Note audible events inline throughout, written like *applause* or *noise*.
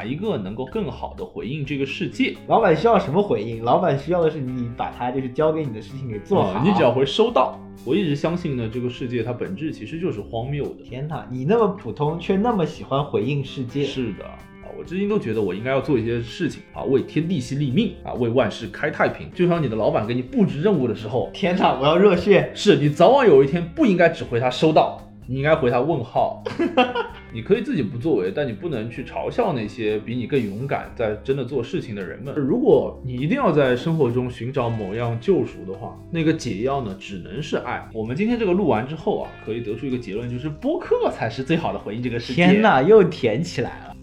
哪一个能够更好的回应这个世界？老板需要什么回应？老板需要的是你把他就是交给你的事情给做好。啊你只要会收到。我一直相信呢，这个世界它本质其实就是荒谬的。天哪，你那么普通，却那么喜欢回应世界。是的。啊，我至今都觉得我应该要做一些事情啊，为天地系立命啊，为万事开太平。就像你的老板给你布置任务的时候，天哪，我要热血！是你早晚有一天不应该只回他收到，你应该回他问号。*laughs* 你可以自己不作为，但你不能去嘲笑那些比你更勇敢在真的做事情的人们。如果你一定要在生活中寻找某样救赎的话，那个解药呢，只能是爱。我们今天这个录完之后啊，可以得出一个结论，就是播客才是最好的回应这个世界。天哪，又甜起来了！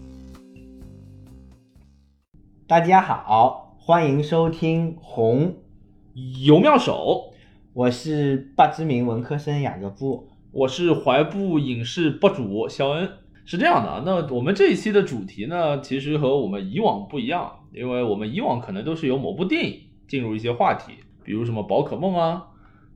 大家好，欢迎收听红游妙手，我是不知名文科生雅各布。我是怀步影视博主肖恩。是这样的啊，那我们这一期的主题呢，其实和我们以往不一样，因为我们以往可能都是由某部电影进入一些话题，比如什么宝可梦啊、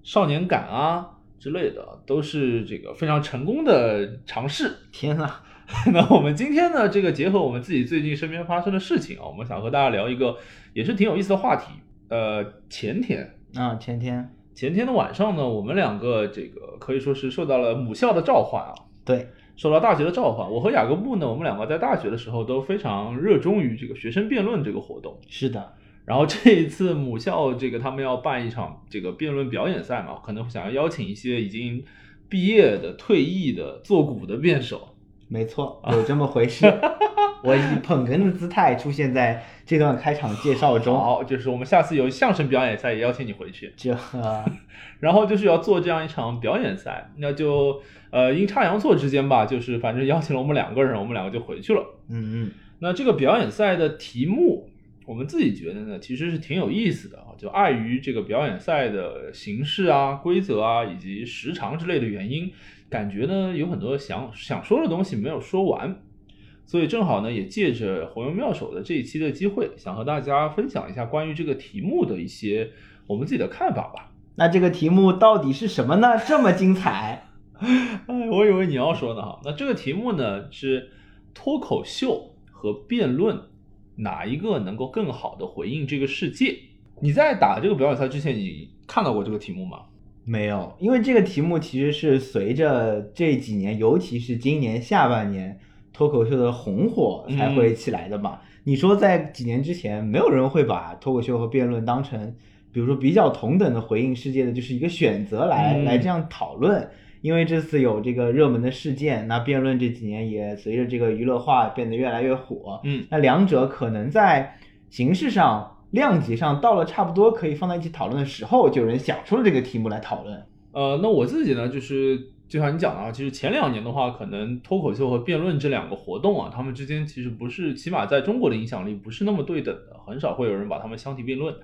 少年感啊之类的，都是这个非常成功的尝试。天呐！*laughs* 那我们今天呢，这个结合我们自己最近身边发生的事情啊，我们想和大家聊一个也是挺有意思的话题。呃，前天啊，前天前天的晚上呢，我们两个这个可以说是受到了母校的召唤啊，对，受到大学的召唤。我和雅各布呢，我们两个在大学的时候都非常热衷于这个学生辩论这个活动。是的，然后这一次母校这个他们要办一场这个辩论表演赛嘛，可能想要邀请一些已经毕业的、退役的、做古的辩手。没错，有这么回事。*laughs* 我以捧哏的姿态出现在这段开场介绍中。好，就是我们下次有相声表演赛，也邀请你回去。这，然后就是要做这样一场表演赛，那就呃阴差阳错之间吧，就是反正邀请了我们两个人，我们两个就回去了。嗯嗯。那这个表演赛的题目，我们自己觉得呢，其实是挺有意思的啊。就碍于这个表演赛的形式啊、规则啊以及时长之类的原因，感觉呢有很多想想说的东西没有说完。所以正好呢，也借着红油妙手的这一期的机会，想和大家分享一下关于这个题目的一些我们自己的看法吧。那这个题目到底是什么呢？这么精彩！*laughs* 哎，我以为你要说呢哈。那这个题目呢是脱口秀和辩论哪一个能够更好的回应这个世界？你在打这个表演赛之前，你看到过这个题目吗？没有，因为这个题目其实是随着这几年，尤其是今年下半年。脱口秀的红火才会起来的嘛？你说在几年之前，没有人会把脱口秀和辩论当成，比如说比较同等的回应世界的，就是一个选择来来这样讨论。因为这次有这个热门的事件，那辩论这几年也随着这个娱乐化变得越来越火。嗯，那两者可能在形式上、量级上到了差不多可以放在一起讨论的时候，就有人想出了这个题目来讨论。呃，那我自己呢，就是。就像你讲的啊，其实前两年的话，可能脱口秀和辩论这两个活动啊，他们之间其实不是，起码在中国的影响力不是那么对等的，很少会有人把他们相提并论。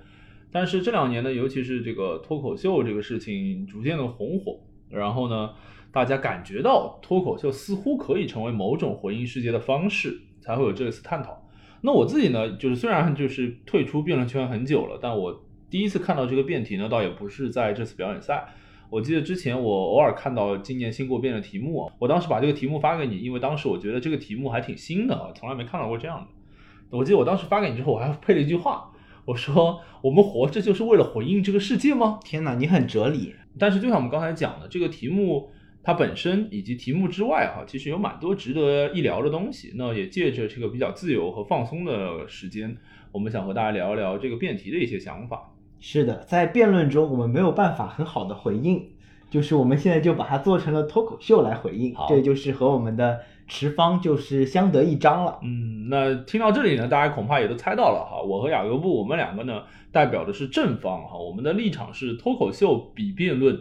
但是这两年呢，尤其是这个脱口秀这个事情逐渐的红火，然后呢，大家感觉到脱口秀似乎可以成为某种回应世界的方式，才会有这次探讨。那我自己呢，就是虽然就是退出辩论圈很久了，但我第一次看到这个辩题呢，倒也不是在这次表演赛。我记得之前我偶尔看到今年新过辩的题目，我当时把这个题目发给你，因为当时我觉得这个题目还挺新的啊，从来没看到过这样的。我记得我当时发给你之后，我还配了一句话，我说：“我们活着就是为了回应这个世界吗？”天哪，你很哲理。但是就像我们刚才讲的，这个题目它本身以及题目之外哈，其实有蛮多值得一聊的东西。那也借着这个比较自由和放松的时间，我们想和大家聊一聊这个辩题的一些想法。是的，在辩论中我们没有办法很好的回应，就是我们现在就把它做成了脱口秀来回应，这就是和我们的持方就是相得益彰了。嗯，那听到这里呢，大家恐怕也都猜到了哈，我和雅各布我们两个呢代表的是正方哈，我们的立场是脱口秀比辩论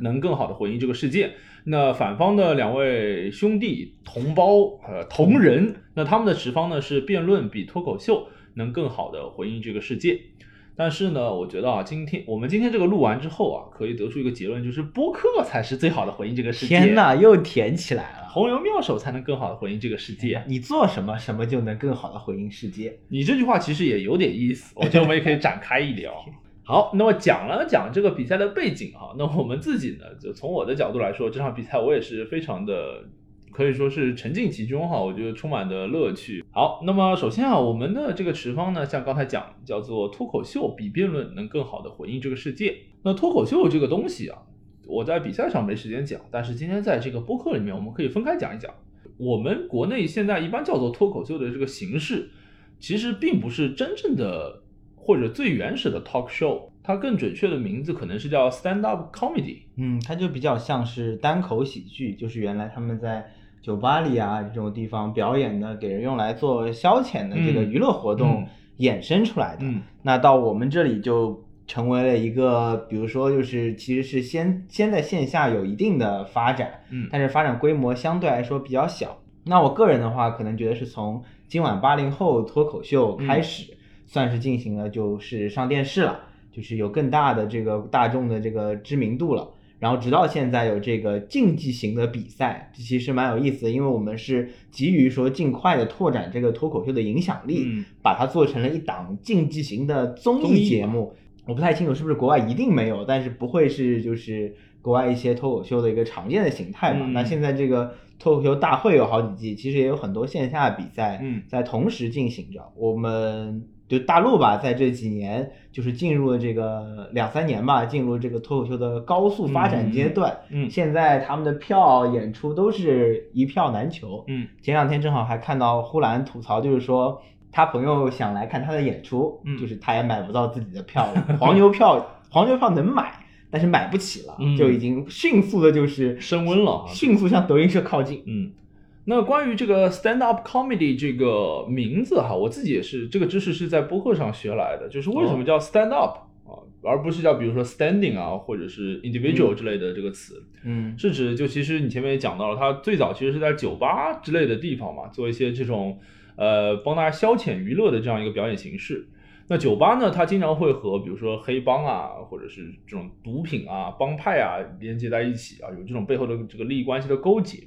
能更好的回应这个世界。那反方的两位兄弟同胞呃同仁，那他们的持方呢是辩论比脱口秀能更好的回应这个世界。但是呢，我觉得啊，今天我们今天这个录完之后啊，可以得出一个结论，就是播客才是最好的回应这个世界。天哪，又甜起来了！红油妙手才能更好的回应这个世界。你做什么，什么就能更好的回应世界。你这句话其实也有点意思，*laughs* 我觉得我们也可以展开一聊。*laughs* 好，那么讲了讲这个比赛的背景哈，那我们自己呢，就从我的角度来说，这场比赛我也是非常的可以说是沉浸其中哈，我觉得充满的乐趣。好，那么首先啊，我们的这个持方呢，像刚才讲叫做脱口秀比辩论能更好的回应这个世界。那脱口秀这个东西啊，我在比赛上没时间讲，但是今天在这个播客里面，我们可以分开讲一讲。我们国内现在一般叫做脱口秀的这个形式，其实并不是真正的或者最原始的 talk show。它更准确的名字可能是叫 stand up comedy，嗯，它就比较像是单口喜剧，就是原来他们在酒吧里啊这种地方表演的，给人用来做消遣的这个娱乐活动衍生出来的。嗯，那到我们这里就成为了一个，比如说就是其实是先先在线下有一定的发展，嗯，但是发展规模相对来说比较小。那我个人的话，可能觉得是从今晚八零后脱口秀开始，算是进行了就是上电视了。就是有更大的这个大众的这个知名度了，然后直到现在有这个竞技型的比赛，这其实蛮有意思的，因为我们是急于说尽快的拓展这个脱口秀的影响力，把它做成了一档竞技型的综艺节目。我不太清楚是不是国外一定没有，但是不会是就是国外一些脱口秀的一个常见的形态嘛？那现在这个脱口秀大会有好几季，其实也有很多线下比赛在同时进行着。我们。就大陆吧，在这几年就是进入了这个两三年吧，进入这个脱口秀的高速发展阶段。嗯，现在他们的票演出都是一票难求。嗯，前两天正好还看到呼兰吐槽，就是说他朋友想来看他的演出，就是他也买不到自己的票了。*laughs* 黄牛票，黄牛票能买，但是买不起了，就已经迅速的就是升温了，迅速向德云社靠近。嗯。那关于这个 stand up comedy 这个名字哈，我自己也是这个知识是在播客上学来的，就是为什么叫 stand up 啊，而不是叫比如说 standing 啊，或者是 individual 之类的这个词，嗯，是指就其实你前面也讲到了，它最早其实是在酒吧之类的地方嘛，做一些这种呃帮大家消遣娱乐的这样一个表演形式。那酒吧呢，它经常会和比如说黑帮啊，或者是这种毒品啊、帮派啊连接在一起啊，有这种背后的这个利益关系的勾结。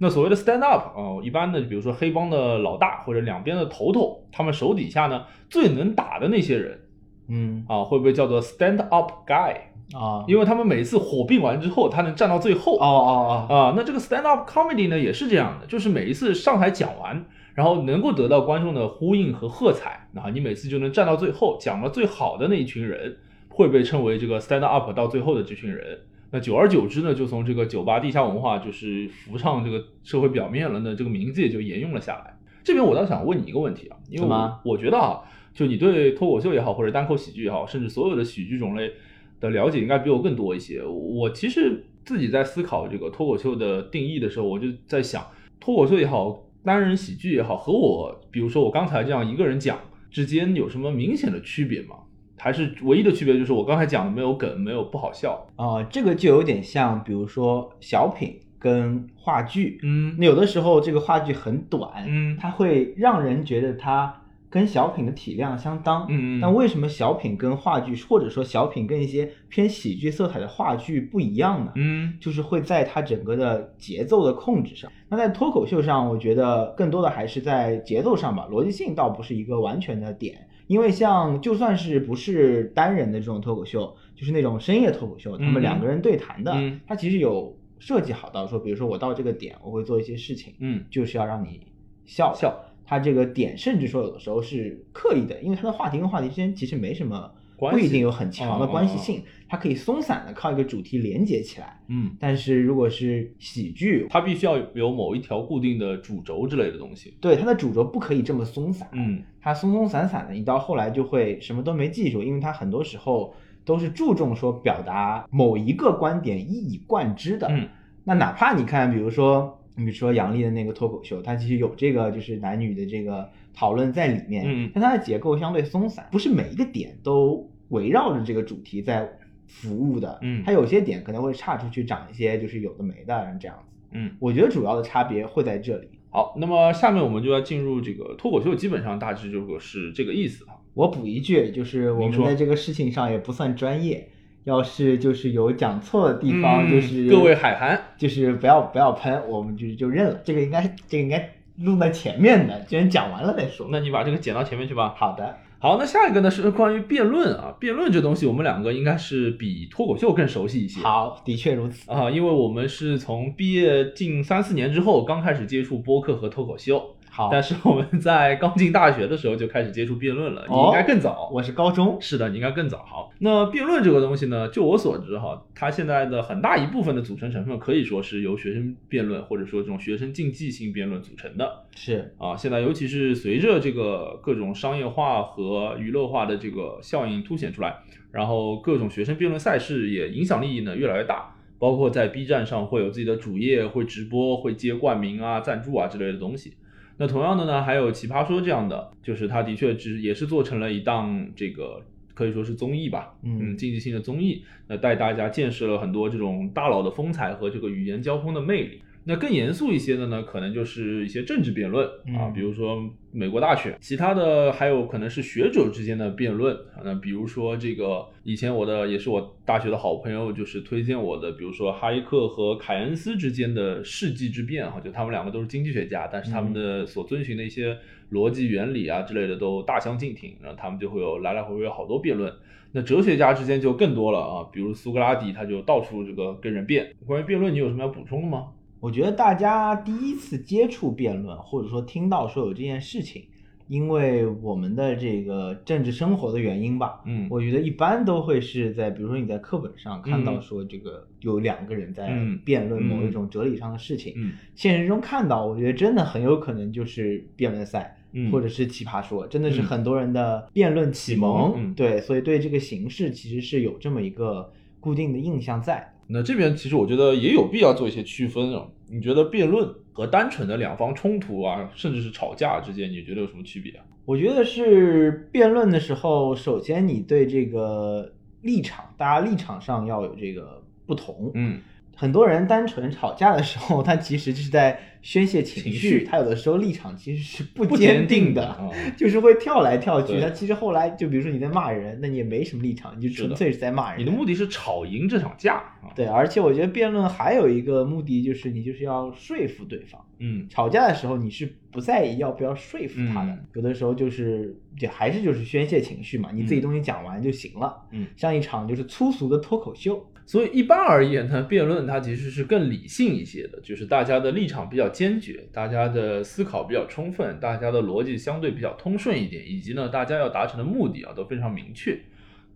那所谓的 stand up 啊，一般的，比如说黑帮的老大或者两边的头头，他们手底下呢最能打的那些人，嗯啊，会不会叫做 stand up guy 啊？因为他们每次火并完之后，他能站到最后。哦哦哦啊，那这个 stand up comedy 呢也是这样的，就是每一次上台讲完，然后能够得到观众的呼应和喝彩，啊你每次就能站到最后，讲了最好的那一群人，会被称为这个 stand up 到最后的这群人。那久而久之呢，就从这个酒吧地下文化就是浮上这个社会表面了，那这个名字也就沿用了下来。这边我倒想问你一个问题啊，因为我觉得啊，就你对脱口秀也好，或者单口喜剧也好，甚至所有的喜剧种类的了解应该比我更多一些。我其实自己在思考这个脱口秀的定义的时候，我就在想，脱口秀也好，单人喜剧也好，和我比如说我刚才这样一个人讲之间有什么明显的区别吗？还是唯一的区别就是我刚才讲的没有梗，没有不好笑啊，这个就有点像，比如说小品跟话剧，嗯，那有的时候这个话剧很短，嗯，它会让人觉得它跟小品的体量相当，嗯，但为什么小品跟话剧，或者说小品跟一些偏喜剧色彩的话剧不一样呢？嗯，就是会在它整个的节奏的控制上。那在脱口秀上，我觉得更多的还是在节奏上吧，逻辑性倒不是一个完全的点。因为像就算是不是单人的这种脱口秀，就是那种深夜脱口秀，他们两个人对谈的，它其实有设计好到说，比如说我到这个点，我会做一些事情，嗯，就是要让你笑笑。它这个点甚至说有的时候是刻意的，因为它的话题跟话题之间其实没什么。不一定有很强的关系性，它可以松散的靠一个主题连接起来。嗯，但是如果是喜剧，它必须要有某一条固定的主轴之类的东西。对，它的主轴不可以这么松散。嗯，它松松散散的，你到后来就会什么都没记住，因为它很多时候都是注重说表达某一个观点一以贯之的。嗯，那哪怕你看，比如说，你比如说杨笠的那个脱口秀，它其实有这个就是男女的这个讨论在里面。嗯，但它的结构相对松散，不是每一个点都。围绕着这个主题在服务的，嗯，它有些点可能会岔出去讲一些就是有的没的这样子，嗯，我觉得主要的差别会在这里。好，那么下面我们就要进入这个脱口秀，基本上大致就是这个意思啊。我补一句，就是我们在这个事情上也不算专业，要是就是有讲错的地方，就是各位海涵，就是不要不要喷，我们就就认了。这个应该这个应该录在前面的，既然讲完了再说。那你把这个剪到前面去吧。好的。好，那下一个呢是关于辩论啊，辩论这东西我们两个应该是比脱口秀更熟悉一些。好，的确如此啊，因为我们是从毕业近三四年之后刚开始接触播客和脱口秀。好，但是我们在刚进大学的时候就开始接触辩论了，你应该更早。我是高中。是的，你应该更早。好，那辩论这个东西呢，就我所知哈，它现在的很大一部分的组成成分可以说是由学生辩论或者说这种学生竞技性辩论组成的。是啊，现在尤其是随着这个各种商业化和娱乐化的这个效应凸显出来，然后各种学生辩论赛事也影响力呢越来越大，包括在 B 站上会有自己的主页，会直播，会接冠名啊、赞助啊之类的东西。那同样的呢，还有奇葩说这样的，就是它的确只也是做成了一档这个可以说是综艺吧，嗯，竞技性的综艺，那带大家见识了很多这种大佬的风采和这个语言交锋的魅力。那更严肃一些的呢，可能就是一些政治辩论啊，比如说美国大选，其他的还有可能是学者之间的辩论啊。那比如说这个以前我的也是我大学的好朋友，就是推荐我的，比如说哈耶克和凯恩斯之间的世纪之辩哈，就他们两个都是经济学家，但是他们的所遵循的一些逻辑原理啊之类的都大相径庭，然后他们就会有来来回回好多辩论。那哲学家之间就更多了啊，比如苏格拉底他就到处这个跟人辩。关于辩论，你有什么要补充的吗？我觉得大家第一次接触辩论，或者说听到说有这件事情，因为我们的这个政治生活的原因吧，嗯，我觉得一般都会是在，比如说你在课本上看到说这个有两个人在辩论某一种哲理上的事情，嗯，现实中看到，我觉得真的很有可能就是辩论赛，或者是奇葩说，真的是很多人的辩论启蒙，对，所以对这个形式其实是有这么一个固定的印象在。那这边其实我觉得也有必要做一些区分啊。你觉得辩论和单纯的两方冲突啊，甚至是吵架之间，你觉得有什么区别啊？我觉得是辩论的时候，首先你对这个立场，大家立场上要有这个不同。嗯。很多人单纯吵架的时候，他其实就是在宣泄情绪。他有的时候立场其实是不坚定的，*laughs* 就是会跳来跳去。他其实后来就比如说你在骂人，那你也没什么立场，你就纯粹是在骂人。你的目的是吵赢这场架。对，而且我觉得辩论还有一个目的就是你就是要说服对方。嗯，吵架的时候你是不在意要不要说服他的，有的时候就是就还是就是宣泄情绪嘛，你自己东西讲完就行了。嗯，像一场就是粗俗的脱口秀。所以一般而言呢，辩论它其实是更理性一些的，就是大家的立场比较坚决，大家的思考比较充分，大家的逻辑相对比较通顺一点，以及呢，大家要达成的目的啊都非常明确。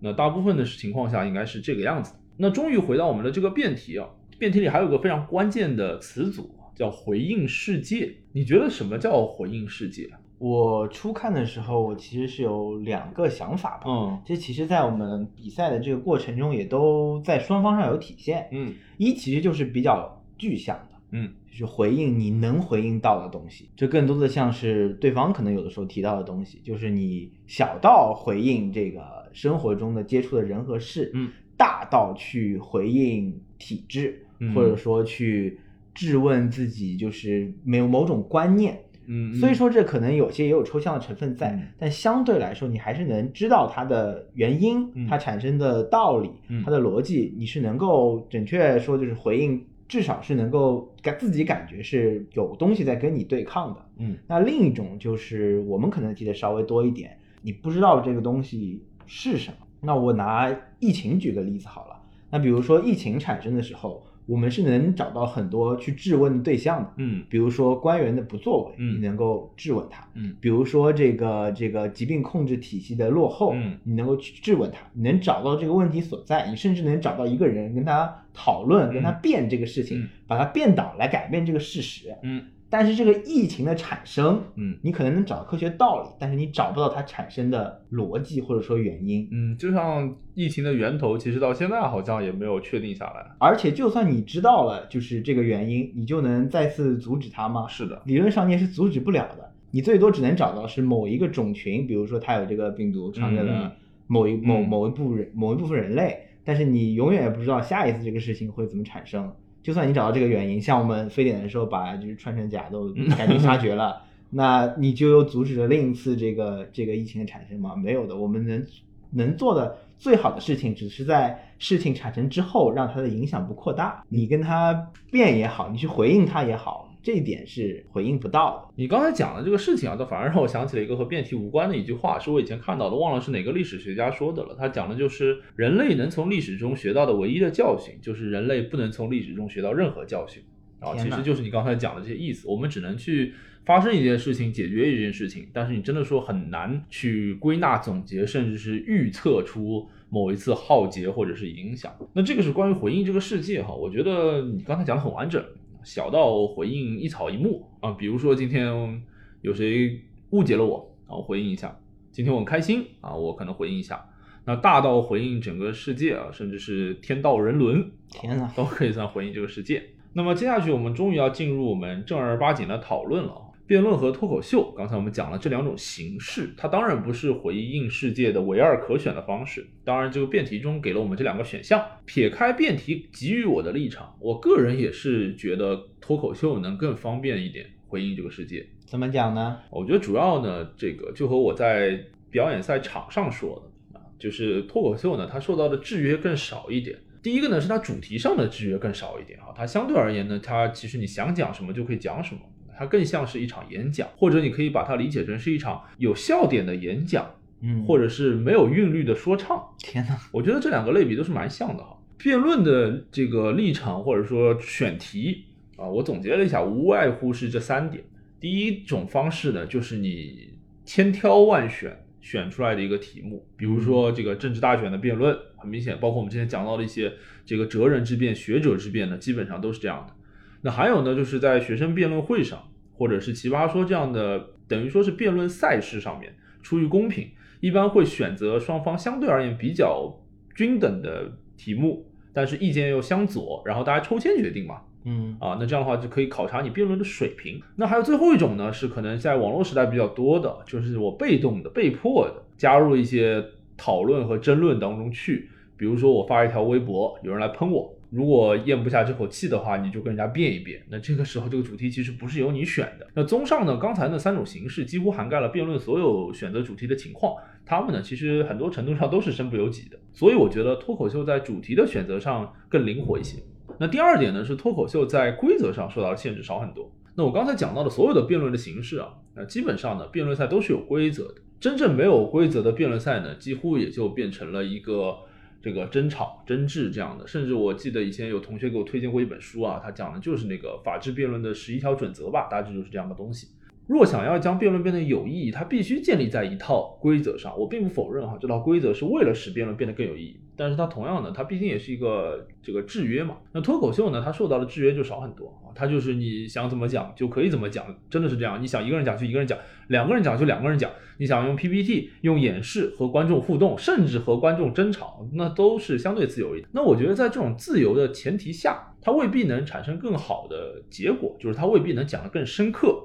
那大部分的情况下应该是这个样子。那终于回到我们的这个辩题啊，辩题里还有个非常关键的词组叫回应世界。你觉得什么叫回应世界？我初看的时候，我其实是有两个想法吧。嗯，这其实，在我们比赛的这个过程中，也都在双方上有体现。嗯，一其实就是比较具象的，嗯，就是回应你能回应到的东西。这更多的像是对方可能有的时候提到的东西，就是你小到回应这个生活中的接触的人和事，嗯，大到去回应体制，或者说去质问自己，就是没有某种观念。嗯，所以说这可能有些也有抽象的成分在，但相对来说，你还是能知道它的原因，它产生的道理，它的逻辑，你是能够准确说就是回应，至少是能够感自己感觉是有东西在跟你对抗的。嗯，那另一种就是我们可能提的稍微多一点，你不知道这个东西是什么。那我拿疫情举个例子好了，那比如说疫情产生的时候。我们是能找到很多去质问的对象的，嗯，比如说官员的不作为，嗯，你能够质问他，嗯，比如说这个这个疾病控制体系的落后，嗯，你能够去质问他，你能找到这个问题所在，你甚至能找到一个人跟他讨论，跟他辩这个事情，把他辩倒来改变这个事实，嗯。但是这个疫情的产生，嗯，你可能能找到科学道理，但是你找不到它产生的逻辑或者说原因，嗯，就像疫情的源头，其实到现在好像也没有确定下来。而且就算你知道了，就是这个原因，你就能再次阻止它吗？是的，理论上你也是阻止不了的。你最多只能找到是某一个种群，比如说它有这个病毒传给了某一某某一部人某一部分人类，但是你永远也不知道下一次这个事情会怎么产生。就算你找到这个原因，像我们非典的时候把就是穿山甲都赶尽杀绝了，*laughs* 那你就又阻止了另一次这个这个疫情的产生吗？没有的，我们能能做的最好的事情，只是在事情产生之后，让它的影响不扩大。你跟它辩也好，你去回应它也好，这一点是回应不到的。你刚才讲的这个事情啊，倒反而让我想起了一个和辩题无关的一句话，是我以前看到的，忘了是哪个历史学家说的了。他讲的就是人类能从历史中学到的唯一的教训，就是人类不能从历史中学到任何教训。啊，其实就是你刚才讲的这些意思。我们只能去发生一件事情，解决一件事情，但是你真的说很难去归纳总结，甚至是预测出某一次浩劫或者是影响。那这个是关于回应这个世界哈，我觉得你刚才讲的很完整，小到回应一草一木啊，比如说今天有谁误解了我啊，我回应一下；今天我很开心啊，我可能回应一下。那大到回应整个世界啊，甚至是天道人伦，天呐，都可以算回应这个世界。那么接下去我们终于要进入我们正儿八经的讨论了。辩论和脱口秀，刚才我们讲了这两种形式，它当然不是回应世界的唯二可选的方式。当然，这个辩题中给了我们这两个选项。撇开辩题给予我的立场，我个人也是觉得脱口秀能更方便一点回应这个世界。怎么讲呢？我觉得主要呢，这个就和我在表演赛场上说的啊，就是脱口秀呢，它受到的制约更少一点。第一个呢，是它主题上的制约更少一点哈，它相对而言呢，它其实你想讲什么就可以讲什么，它更像是一场演讲，或者你可以把它理解成是一场有笑点的演讲，嗯，或者是没有韵律的说唱。天哪，我觉得这两个类比都是蛮像的哈。辩论的这个立场或者说选题啊，我总结了一下，无外乎是这三点。第一种方式呢，就是你千挑万选。选出来的一个题目，比如说这个政治大选的辩论，很明显，包括我们之前讲到的一些这个哲人之辩、学者之辩呢，基本上都是这样的。那还有呢，就是在学生辩论会上，或者是奇葩说这样的，等于说是辩论赛事上面，出于公平，一般会选择双方相对而言比较均等的题目，但是意见又相左，然后大家抽签决定嘛。嗯啊，那这样的话就可以考察你辩论的水平。那还有最后一种呢，是可能在网络时代比较多的，就是我被动的、被迫的加入一些讨论和争论当中去。比如说我发一条微博，有人来喷我，如果咽不下这口气的话，你就跟人家辩一辩。那这个时候这个主题其实不是由你选的。那综上呢，刚才那三种形式几乎涵盖了辩论所有选择主题的情况，他们呢其实很多程度上都是身不由己的。所以我觉得脱口秀在主题的选择上更灵活一些。那第二点呢，是脱口秀在规则上受到的限制少很多。那我刚才讲到的所有的辩论的形式啊，那基本上呢，辩论赛都是有规则的。真正没有规则的辩论赛呢，几乎也就变成了一个这个争吵、争执这样的。甚至我记得以前有同学给我推荐过一本书啊，他讲的就是那个法治辩论的十一条准则吧，大致就是这样的东西。若想要将辩论变得有意义，它必须建立在一套规则上。我并不否认哈，这套规则是为了使辩论变得更有意义。但是它同样的，它毕竟也是一个这个制约嘛。那脱口秀呢，它受到的制约就少很多啊。它就是你想怎么讲就可以怎么讲，真的是这样。你想一个人讲就一个人讲，两个人讲就两个人讲。你想用 PPT 用演示和观众互动，甚至和观众争吵，那都是相对自由一点。那我觉得在这种自由的前提下，它未必能产生更好的结果，就是它未必能讲得更深刻。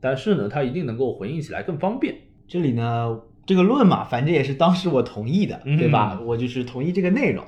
但是呢，它一定能够回应起来更方便。这里呢，这个论嘛，反正也是当时我同意的，对吧？嗯我就是同意这个内容。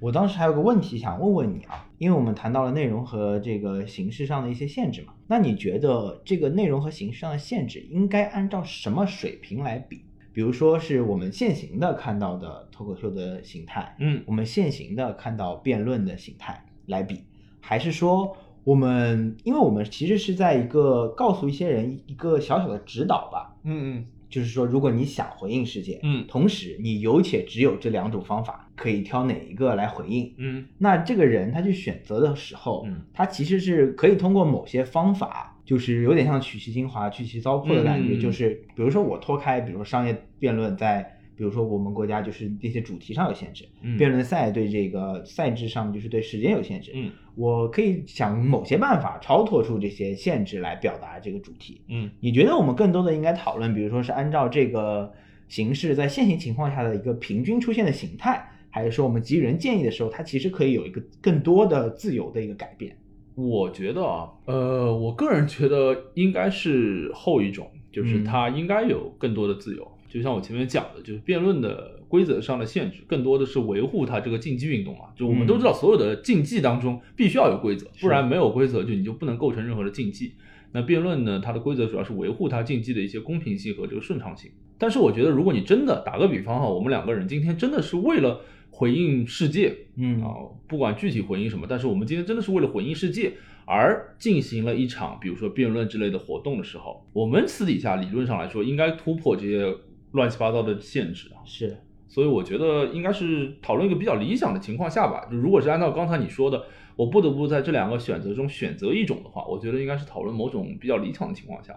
我当时还有个问题想问问你啊，因为我们谈到了内容和这个形式上的一些限制嘛，那你觉得这个内容和形式上的限制应该按照什么水平来比？比如说是我们现行的看到的脱口秀的形态，嗯我们现行的看到辩论的形态来比，还是说我们，因为我们其实是在一个告诉一些人一个小小的指导吧，嗯就是说，如果你想回应世界，嗯同时你有且只有这两种方法，可以挑哪一个来回应？嗯那这个人他去选择的时候，嗯他其实是可以通过某些方法，就是有点像取其精华、去其糟粕的感觉。嗯就是比如说我脱开，比如说商业辩论在。比如说，我们国家就是这些主题上有限制，嗯辩论赛对这个赛制上就是对时间有限制。嗯我可以想某些办法超脱出这些限制来表达这个主题。嗯你觉得我们更多的应该讨论，比如说是按照这个形式在现行情况下的一个平均出现的形态，还是说我们给予人建议的时候，它其实可以有一个更多的自由的一个改变？我觉得啊，呃，我个人觉得应该是后一种，就是嗯它应该有更多的自由。就像我前面讲的，就是辩论的规则上的限制，更多的是维护它这个竞技运动嘛。就我们嗯都知道，所有的竞技当中必须要有规则，不然没有规则，就你就不能构成任何的竞技。那辩论呢，它的规则主要是维护它竞技的一些公平性和这个顺畅性。但是我觉得，如果你真的打个比方哈，我们两个人今天真的是为了回应世界，嗯啊，不管具体回应什么，但是我们今天真的是为了回应世界而进行了一场比如说辩论之类的活动的时候，我们私底下理论上来说应该突破这些乱七八糟的限制啊。是，所以我觉得应该是讨论一个比较理想的情况下吧。就如果是按照刚才你说的，我不得不在这两个选择中选择一种的话，我觉得应该是讨论某种比较理想的情况下。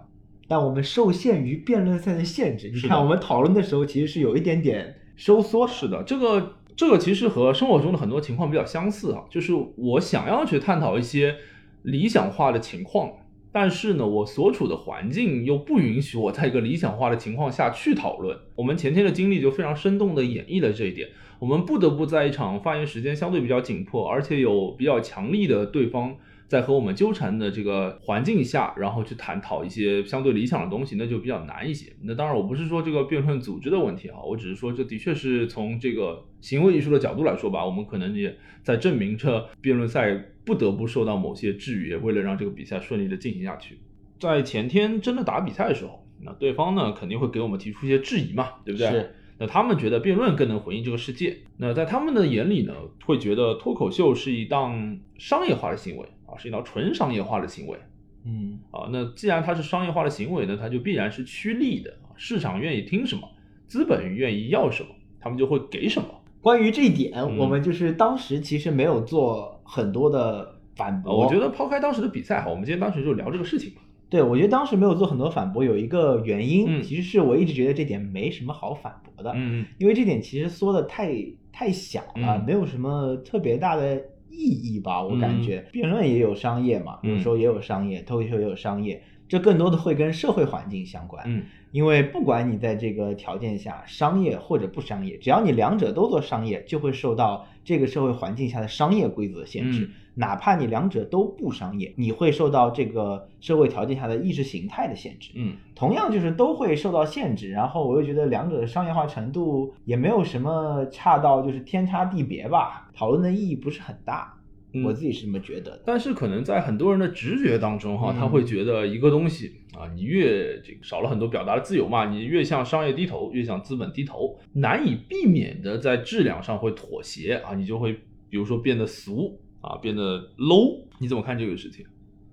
但我们受限于辩论赛的限制，你看我们讨论的时候其实是有一点点收缩的。是的，这个这个其实和生活中的很多情况比较相似啊，就是我想要去探讨一些理想化的情况，但是呢，我所处的环境又不允许我在一个理想化的情况下去讨论。我们前天的经历就非常生动地演绎了这一点，我们不得不在一场发言时间相对比较紧迫，而且有比较强力的对方。在和我们纠缠的这个环境下，然后去探讨一些相对理想的东西，那就比较难一些。那当然，我不是说这个辩论组织的问题哈，我只是说这的确是从这个行为艺术的角度来说吧，我们可能也在证明着辩论赛不得不受到某些制约，为了让这个比赛顺利的进行下去。在前天真的打比赛的时候，那对方呢肯定会给我们提出一些质疑嘛，对不对？是。那他们觉得辩论更能回应这个世界。那在他们的眼里呢，会觉得脱口秀是一档商业化的行为啊，是一档纯商业化的行为嗯，啊。那既然它是商业化的行为呢，它就必然是趋利的啊。市场愿意听什么，资本愿意要什么，他们就会给什么。关于这一点，嗯我们就是当时其实没有做很多的反呃驳。我觉得抛开当时的比赛哈，我们今天当时就聊这个事情嘛。对，我觉得当时没有做很多反驳，有一个原因，嗯其实是我一直觉得这点没什么好反驳的，嗯因为这点其实缩的太太小了，嗯没有什么特别大的意义吧，我感嗯觉。辩论也有商业嘛，有嗯时候也有商业，脱口秀也有商业，这更多的会跟社会环境相关。嗯因为不管你在这个条件下商业或者不商业，只要你两者都做商业，就会受到这个社会环境下的商业规则限制。嗯哪怕你两者都不商业，你会受到这个社会条件下的意识形态的限制。嗯同样就是都会受到限制，然后我又觉得两者的商业化程度也没有什么差到就是天差地别吧，讨论的意义不是很大，嗯我自己是这么觉得的。但是可能在很多人的直觉当中哈，嗯他会觉得一个东西啊，你越这个少了很多表达的自由嘛，你越向商业低头，越向资本低头，难以避免的在质量上会妥协啊，你就会比如说变得俗啊，变得 low，你怎么看这个事情？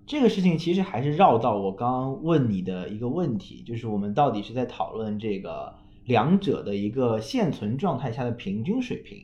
这个事情其实还是绕到我刚刚问你的一个问题，就是我们到底是在讨论这个两者的一个现存状态下的平均水平，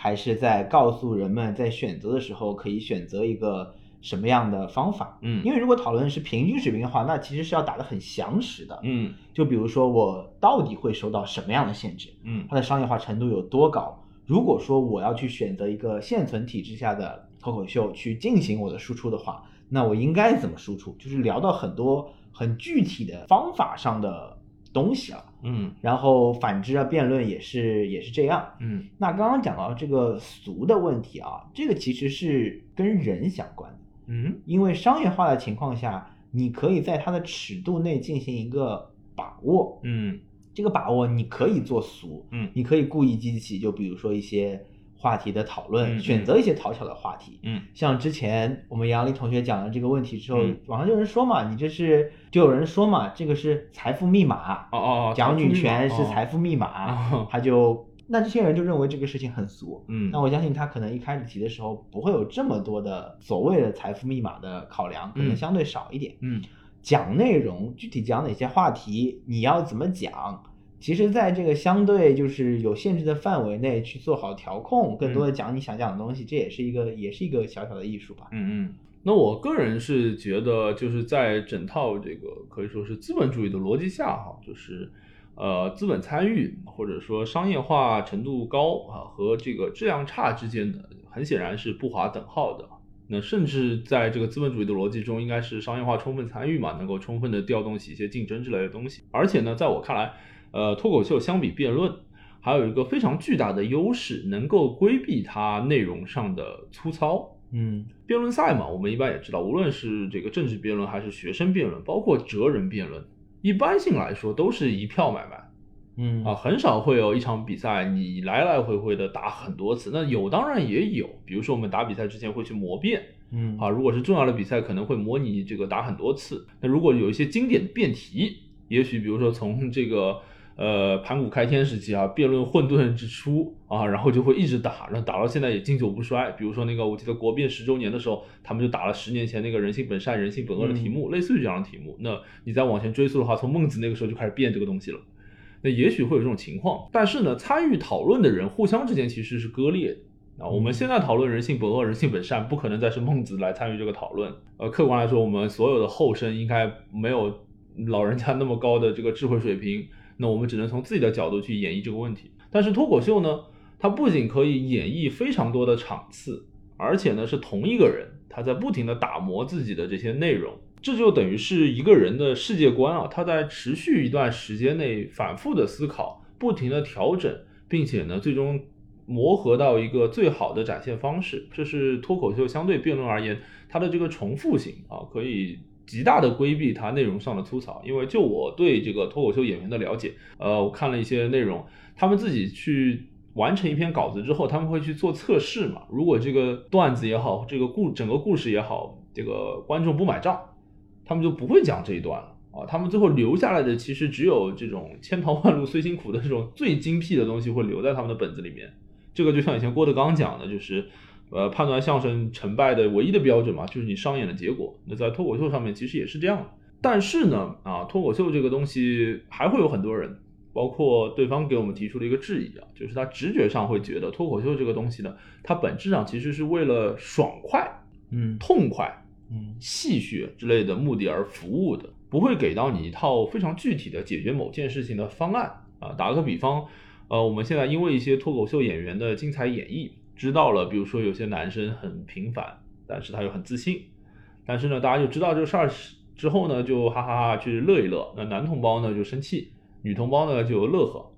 还是在告诉人们在选择的时候可以选择一个什么样的方法？嗯因为如果讨论的是平均水平的话，那其实是要打得很详实的。嗯就比如说我到底会受到什么样的限制，嗯它的商业化程度有多高？如果说我要去选择一个现存体制下的脱口秀去进行我的输出的话，那我应该怎么输出？就是聊到很多很具体的方法上的东西了。嗯然后反之啊，辩论也是也是这样。嗯那刚刚讲到这个俗的问题啊，这个其实是跟人相关的。嗯因为商业化的情况下，你可以在它的尺度内进行一个把握。嗯这个把握你可以做俗，嗯你可以故意激起，就比如说一些话题的讨论，嗯选择一些讨巧的话题。嗯像之前我们杨丽同学讲了这个问题之后，嗯网上就有人说嘛，你这是就有人说嘛，这个是财富密码，哦哦哦，讲女权是财富密码，哦他就那这些人就认为这个事情很俗。嗯那我相信他可能一开始提的时候不会有这么多的所谓的财富密码的考量，可能嗯相对少一点。嗯讲内容，具体讲哪些话题，你要怎么讲，其实在这个相对就是有限制的范围内去做好调控，更多的讲你想讲的东西，这也是一个也是一个小小的艺术吧。嗯嗯，那我个人是觉得，就是在整套这个可以说是资本主义的逻辑下，哈，就是呃资本参与或者说商业化程度高啊和这个质量差之间的，很显然是不划等号的。那甚至在这个资本主义的逻辑中，应该是商业化充分参与嘛，能够充分的调动起一些竞争之类的东西。而且呢，在我看来，呃，脱口秀相比辩论，还有一个非常巨大的优势，能够规避它内容上的粗糙。嗯辩论赛嘛，我们一般也知道，无论是这个政治辩论还是学生辩论，包括哲人辩论，一般性来说都是一票买卖嗯啊，很少会有一场比赛你来来回回的打很多次。那有当然也有，比如说我们打比赛之前会去磨辩嗯啊，如果是重要的比赛，可能会模拟这个打很多次。那如果有一些经典的辩题，也许比如说从这个呃盘古开天时期啊，辩论混沌之初啊，然后就会一直打，然后打到现在也经久不衰。比如说那个我记得国辩十周年的时候，他们就打了十年前那个人性本善、人性本恶的题目，类似于这样的题目。那你再往前追溯的话，从孟子那个时候就开始辩这个东西了。那也许会有这种情况，但是呢，参与讨论的人互相之间其实是割裂的。啊，我们现在讨论人性本恶、人性本善，不可能再是孟子来参与这个讨论。呃，客观来说，我们所有的后生应该没有老人家那么高的这个智慧水平。那我们只能从自己的角度去演绎这个问题。但是脱口秀呢，它不仅可以演绎非常多的场次，而且呢是同一个人他在不停的打磨自己的这些内容。这就等于是一个人的世界观啊，他在持续一段时间内反复的思考，不停的调整，并且呢，最终磨合到一个最好的展现方式。这是脱口秀相对辩论而言，它的这个重复性啊，可以极大的规避它内容上的粗糙。因为就我对这个脱口秀演员的了解，呃，我看了一些内容，他们自己去完成一篇稿子之后，他们会去做测试嘛。如果这个段子也好，这个故整个故事也好，这个观众不买账。他们就不会讲这一段了啊！他们最后留下来的其实只有这种千淘万漉虽辛苦的这种最精辟的东西会留在他们的本子里面。这个就像以前郭德纲讲的，就是呃判断相声成败的唯一的标准嘛，就是你商演的结果。那在脱口秀上面其实也是这样的。但是呢，啊，脱口秀这个东西还会有很多人，包括对方给我们提出了一个质疑啊，就是他直觉上会觉得脱口秀这个东西呢，它本质上其实是为了爽快，嗯，痛快。嗯，戏谑之类的目的而服务的，不会给到你一套非常具体的解决某件事情的方案啊。打个比方，呃，我们现在因为一些脱口秀演员的精彩演绎，知道了，比如说有些男生很平凡，但是他又很自信，但是呢，大家就知道这个事儿之后呢，就哈哈哈去乐一乐。那男同胞呢就生气，女同胞呢就乐呵。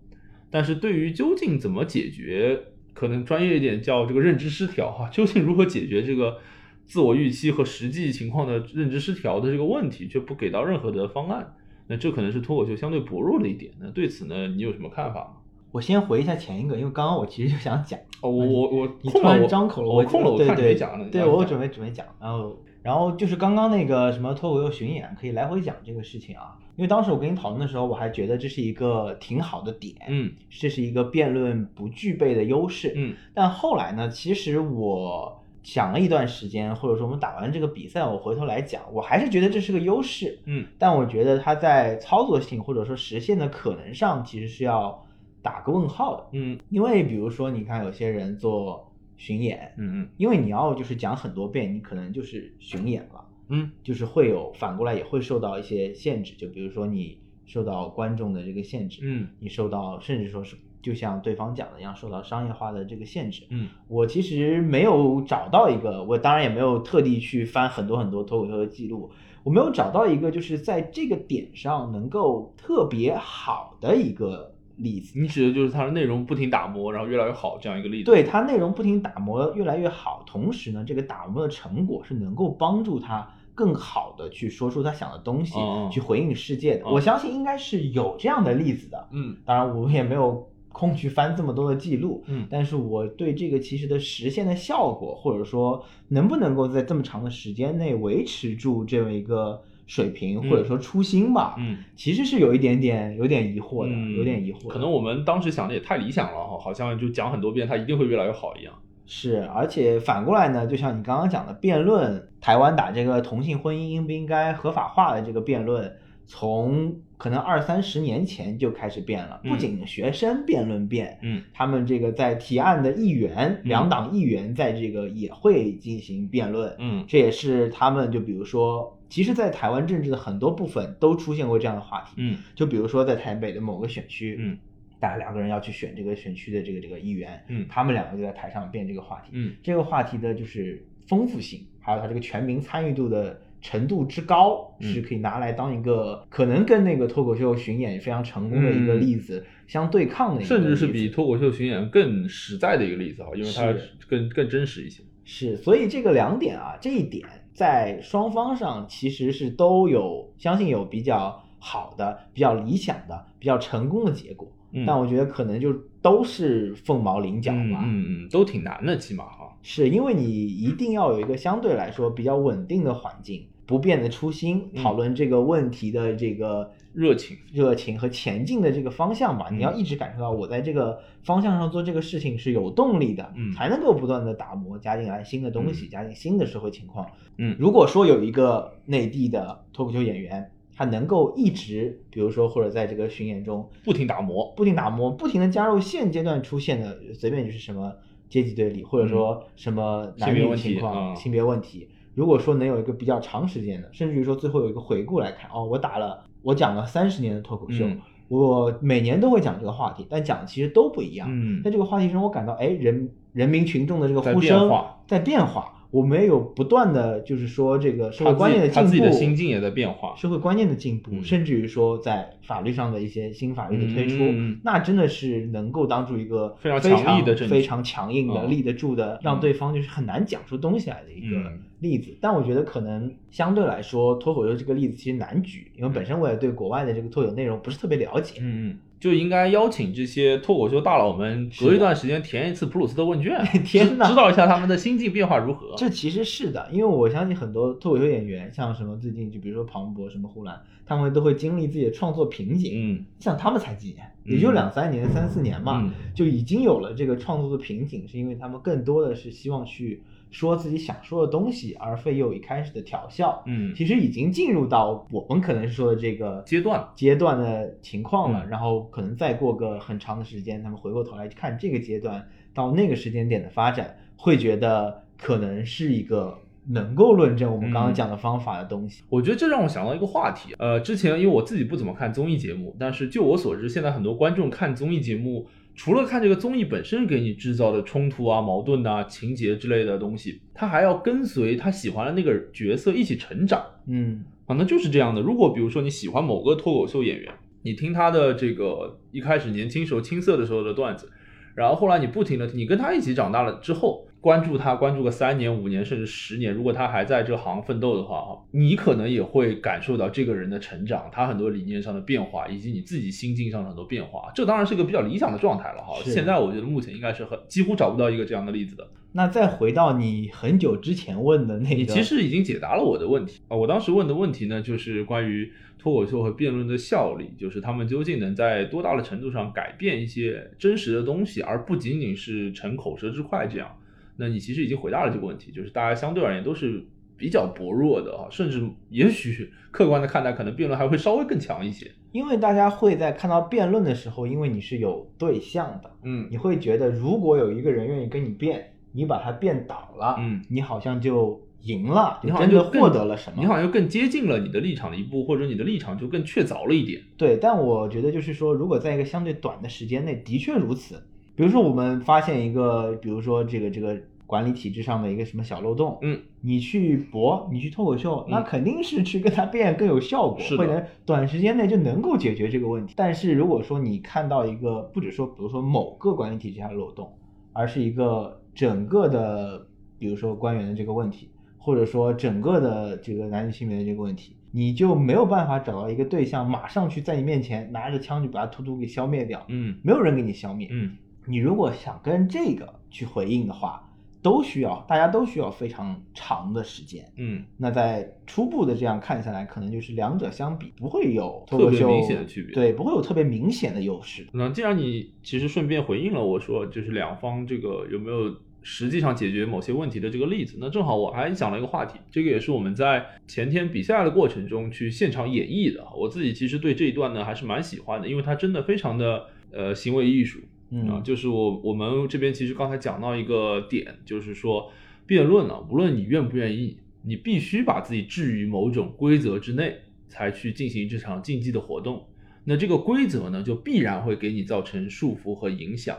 但是对于究竟怎么解决，可能专业一点叫这个认知失调哈，究竟如何解决这个？自我预期和实际情况的认知失调的这个问题，却不给到任何的方案，那这可能是脱口秀相对薄弱的一点。那对此呢，你有什么看法吗？我先回一下前一个，因为刚刚我其实就想讲，哦，我我我你突然张口了，我空了，我看你没讲了。对，我准备准备讲，然后然后就是刚刚那个什么脱口秀巡演，可以来回讲这个事情啊。因为当时我跟你讨论的时候，我还觉得这是一个挺好的点，嗯，这是一个辩论不具备的优势，嗯。但后来呢，其实我。想了一段时间，或者说我们打完这个比赛，我回头来讲，我还是觉得这是个优势，嗯，但我觉得它在操作性或者说实现的可能上，其实是要打个问号的，嗯，因为比如说你看有些人做巡演，嗯嗯，因为你要就是讲很多遍，你可能就是巡演了，嗯，就是会有反过来也会受到一些限制，就比如说你受到观众的这个限制，嗯，你受到甚至说是。就像对方讲的一样，受到商业化的这个限制。嗯，我其实没有找到一个，我当然也没有特地去翻很多很多脱口秀的记录，我没有找到一个就是在这个点上能够特别好的一个例子。你指的就是它的内容不停打磨，然后越来越好这样一个例子？对，它内容不停打磨越来越好，同时呢，这个打磨的成果是能够帮助他更好的去说出他想的东西，去回应世界的。我相信应该是有这样的例子的。嗯，当然我们也没有。空去翻这么多的记录，嗯，但是我对这个其实的实现的效果，或者说能不能够在这么长的时间内维持住这么一个水平，或者说初心吧，嗯，其实是有一点点有点疑惑的，有点疑惑。可能我们当时想的也太理想了哈，好像就讲很多遍，它一定会越来越好一样。是，而且反过来呢，就像你刚刚讲的辩论，台湾打这个同性婚姻应不应该合法化的这个辩论。从可能二三十年前就开始变了，不仅学生辩论辩，嗯，他们这个在提案的议员，两党议员在这个也会进行辩论，嗯，这也是他们就比如说，其实，在台湾政治的很多部分都出现过这样的话题，嗯，就比如说在台北的某个选区，嗯，大家两个人要去选这个选区的这个这个议员，嗯，他们两个就在台上辩这个话题，嗯，这个话题的就是丰富性，还有它这个全民参与度的。程度之高是可以拿来当一个可能跟那个脱口秀巡演非常成功的一个例子相对抗的，甚至是比脱口秀巡演更实在的一个例子哈，因为它更更真实一些。是，所以这个两点啊，这一点在双方上其实是都有，相信有比较好的、比较理想的、比较成功的结果。但我觉得可能就都是凤毛麟角吧，嗯嗯，都挺难的，起码哈。是因为你一定要有一个相对来说比较稳定的环境。不变的初心，嗯讨论这个问题的这个热情热情和前进的这个方向吧。嗯你要一直感受到我在这个方向上做这个事情是有动力的，嗯才能够不断的打磨，加进来新的东西，嗯加进新的社会情况。嗯如果说有一个内地的脱口秀演员，他能够一直，比如说或者在这个巡演中不停打磨，不停打磨，不停的加入现阶段出现的随便就是什么阶级对立，或者说什么男女嗯性别问性别问题。如果说能有一个比较长时间的，甚至于说最后有一个回顾来看，哦，我打了，我讲了三十年的脱口秀，嗯我每年都会讲这个话题，但讲的其实都不一样。嗯在这个话题中，我感到，哎，人人民群众的这个呼声在变化，我们也有不断的，就是说这个社会观念的进步，自己的心境也在变化，社会观念的进步，嗯。甚至于说在法律上的一些新法律的推出，嗯那真的是能够当做一个非常非强力的非常强硬的、嗯。立得住的，让对方就是很难讲出东西来的一个嗯。例子。但我觉得可能相对来说，脱口秀这个例子其实难举，因为本身我也对国外的这个脱口内容不是特别了解。嗯嗯，就应该邀请这些脱口秀大佬们隔一段时间填一次普鲁斯特问卷。啊，*laughs* 天哪。知知道一下他们的心境变化如何。这其实是的，因为我相信很多脱口秀演员，像什么最近就比如说庞博、什么呼兰，他们都会经历自己的创作瓶颈。嗯。像他们才几年，嗯。也就两三年、三四年嘛，嗯。就已经有了这个创作的瓶颈，是因为他们更多的是希望去说自己想说的东西，而非又一开始的调笑。嗯，其实已经进入到我们可能是说的这个阶段阶段的情况了，嗯然后可能再过个很长的时间，他们回过头来看这个阶段到那个时间点的发展，会觉得可能是一个能够论证我们刚刚嗯讲的方法的东西。我觉得这让我想到一个话题，呃，之前因为我自己不怎么看综艺节目，但是就我所知，现在很多观众看综艺节目，除了看这个综艺本身给你制造的冲突啊、矛盾啊、情节之类的东西，他还要跟随他喜欢的那个角色一起成长。嗯可能就是这样的。如果比如说你喜欢某个脱口秀演员，你听他的这个一开始年轻时候青涩的时候的段子，然后后来你不停的你跟他一起长大了之后，关注他关注个三年、五年甚至十年，如果他还在这行奋斗的话，哈，你可能也会感受到这个人的成长，他很多理念上的变化，以及你自己心境上的很多变化。这当然是个比较理想的状态了哈。现在我觉得目前应该是很几乎找不到一个这样的例子的。那再回到你很久之前问的那个，你其实已经解答了我的问题啊！我当时问的问题呢，就是关于脱口秀和辩论的效力，就是他们究竟能在多大的程度上改变一些真实的东西，而不仅仅是逞口舌之快这样。那你其实已经回答了这个问题，就是大家相对而言都是比较薄弱的啊，甚至也许 *laughs* 客观的看待，可能辩论还会稍微更强一些。因为大家会在看到辩论的时候，因为你是有对象的，嗯你会觉得如果有一个人愿意跟你辩，你把他辩倒了，嗯，你好像就赢了，你好像就获得了什么？你好像就更接近了你的立场的一步，或者你的立场就更确凿了一点。对，但我觉得就是说，如果在一个相对短的时间内，的确如此。比如说，我们发现一个，比如说这个这个管理体制上的一个什么小漏洞，嗯，你去搏，你去脱口秀，那嗯。肯定是去跟他辩更有效果，是的。或者短时间内就能够解决这个问题。但是如果说你看到一个，不只说比如说某个管理体制下的漏洞，而是一个整个的，比如说官员的这个问题，或者说整个的这个男女性别的这个问题，你就没有办法找到一个对象，马上去在你面前拿着枪就把它突突给消灭掉，嗯。没有人给你消灭。嗯。你如果想跟这个去回应的话，都需要大家都需要非常长的时间。嗯，那在初步的这样看下来，可能就是两者相比不会有特别明显的区别对，不会有特别明显的优势。那既然你其实顺便回应了我说，就是两方这个有没有实际上解决某些问题的这个例子，那正好我还想了一个话题，这个也是我们在前天比赛的过程中去现场演绎的。我自己其实对这一段呢还是蛮喜欢的，因为它真的非常的呃行为艺术。嗯啊，就是我我们这边其实刚才讲到一个点，就是说辩论呢，无论你愿不愿意，你必须把自己置于某种规则之内，才去进行这场竞技的活动。那这个规则呢，就必然会给你造成束缚和影响。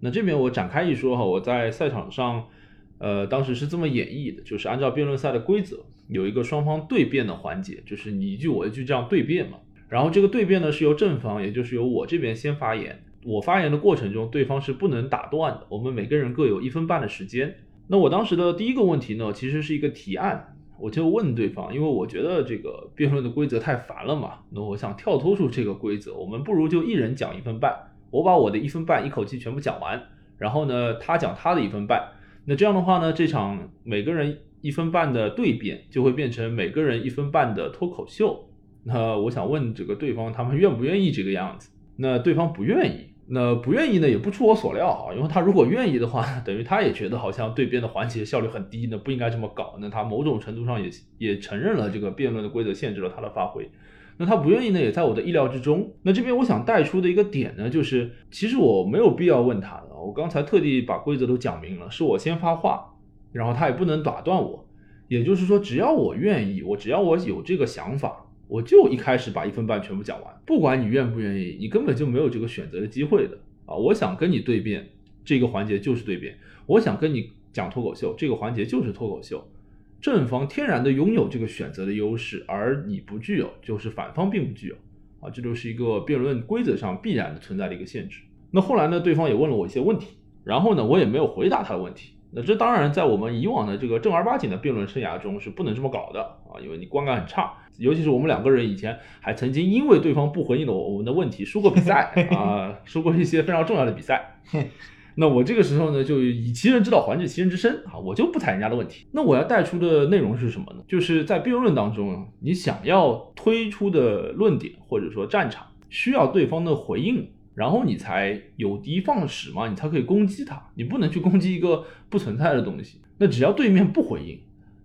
那这边我展开一说哈，我在赛场上，呃，当时是这么演绎的，就是按照辩论赛的规则，有一个双方对辩的环节，就是你一句我一句这样对辩嘛。然后这个对辩呢是由正方，也就是由我这边先发言。我发言的过程中，对方是不能打断的。我们每个人各有一分半的时间。那我当时的第一个问题呢，其实是一个提案，我就问对方，因为我觉得这个辩论的规则太烦了嘛，那我想跳脱出这个规则，我们不如就一人讲一分半，我把我的一分半一口气全部讲完，然后呢，他讲他的一分半。那这样的话呢，这场每个人一分半的对辩就会变成每个人一分半的脱口秀。那我想问这个对方，他们愿不愿意这个样子？那对方不愿意。那不愿意呢，也不出我所料啊，因为他如果愿意的话，*laughs* 等于他也觉得好像对辩的环节效率很低，那不应该这么搞。那他某种程度上也也承认了这个辩论的规则限制了他的发挥。那他不愿意呢，也在我的意料之中。那这边我想带出的一个点呢，就是其实我没有必要问他的，我刚才特地把规则都讲明了，是我先发话，然后他也不能打断我。也就是说，只要我愿意，我只要我有这个想法。我就一开始把一分半全部讲完，不管你愿不愿意，你根本就没有这个选择的机会的啊！我想跟你对辩，这个环节就是对辩；我想跟你讲脱口秀，这个环节就是脱口秀。正方天然的拥有这个选择的优势，而你不具有，就是反方并不具有啊！这就是一个辩论规则上必然的存在的一个限制。那后来呢，对方也问了我一些问题，然后呢，我也没有回答他的问题。那这当然在我们以往的这个正儿八经的辩论生涯中是不能这么搞的啊，因为你观感很差。尤其是我们两个人以前还曾经因为对方不回应的我们的问题输过比赛 *laughs* 啊，输过一些非常重要的比赛。*laughs* 那我这个时候呢，就以其人之道还治其人之身啊，我就不踩人家的问题。那我要带出的内容是什么呢？就是在辩论当中，你想要推出的论点或者说战场，需要对方的回应，然后你才有的放矢嘛，你才可以攻击他。你不能去攻击一个不存在的东西。那只要对面不回应，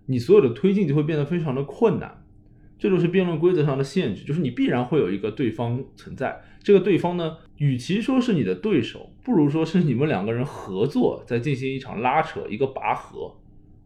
你所有的推进就会变得非常的困难。这就是辩论规则上的限制，就是你必然会有一个对方存在。这个对方呢，与其说是你的对手，不如说是你们两个人合作在进行一场拉扯，一个拔河。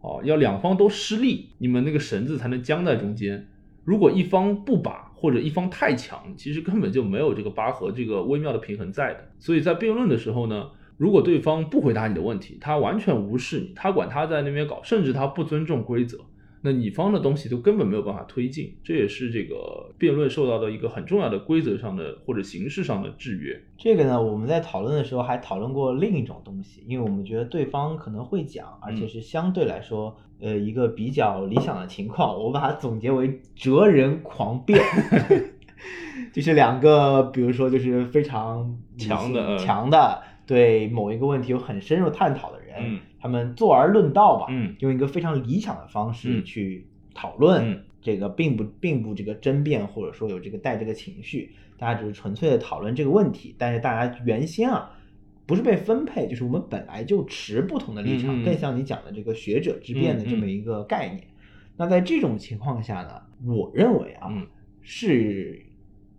哦，要两方都失利，你们那个绳子才能僵在中间。如果一方不拔，或者一方太强，其实根本就没有这个八核这个微妙的平衡在的。所以在辩论的时候呢，如果对方不回答你的问题，他完全无视你，他管他在那边搞，甚至他不尊重规则。那你方的东西都根本没有办法推进，这也是这个辩论受到的一个很重要的规则上的或者形式上的制约。这个呢，我们在讨论的时候还讨论过另一种东西，因为我们觉得对方可能会讲，而且是相对来说，呃，一个比较理想的情况，我把它总结为哲人狂辩，*laughs* 就是两个，比如说就是非常强的强的，对某一个问题有很深入探讨的人。他们坐而论道吧，嗯，用一个非常理想的方式去讨论这个，并不并不这个争辩，或者说有这个带这个情绪，大家只是纯粹的讨论这个问题。但是大家原先啊，不是被分配，就是我们本来就持不同的立场，更像你讲的这个学者之辩的这么一个概念。那在这种情况下呢，我认为啊，是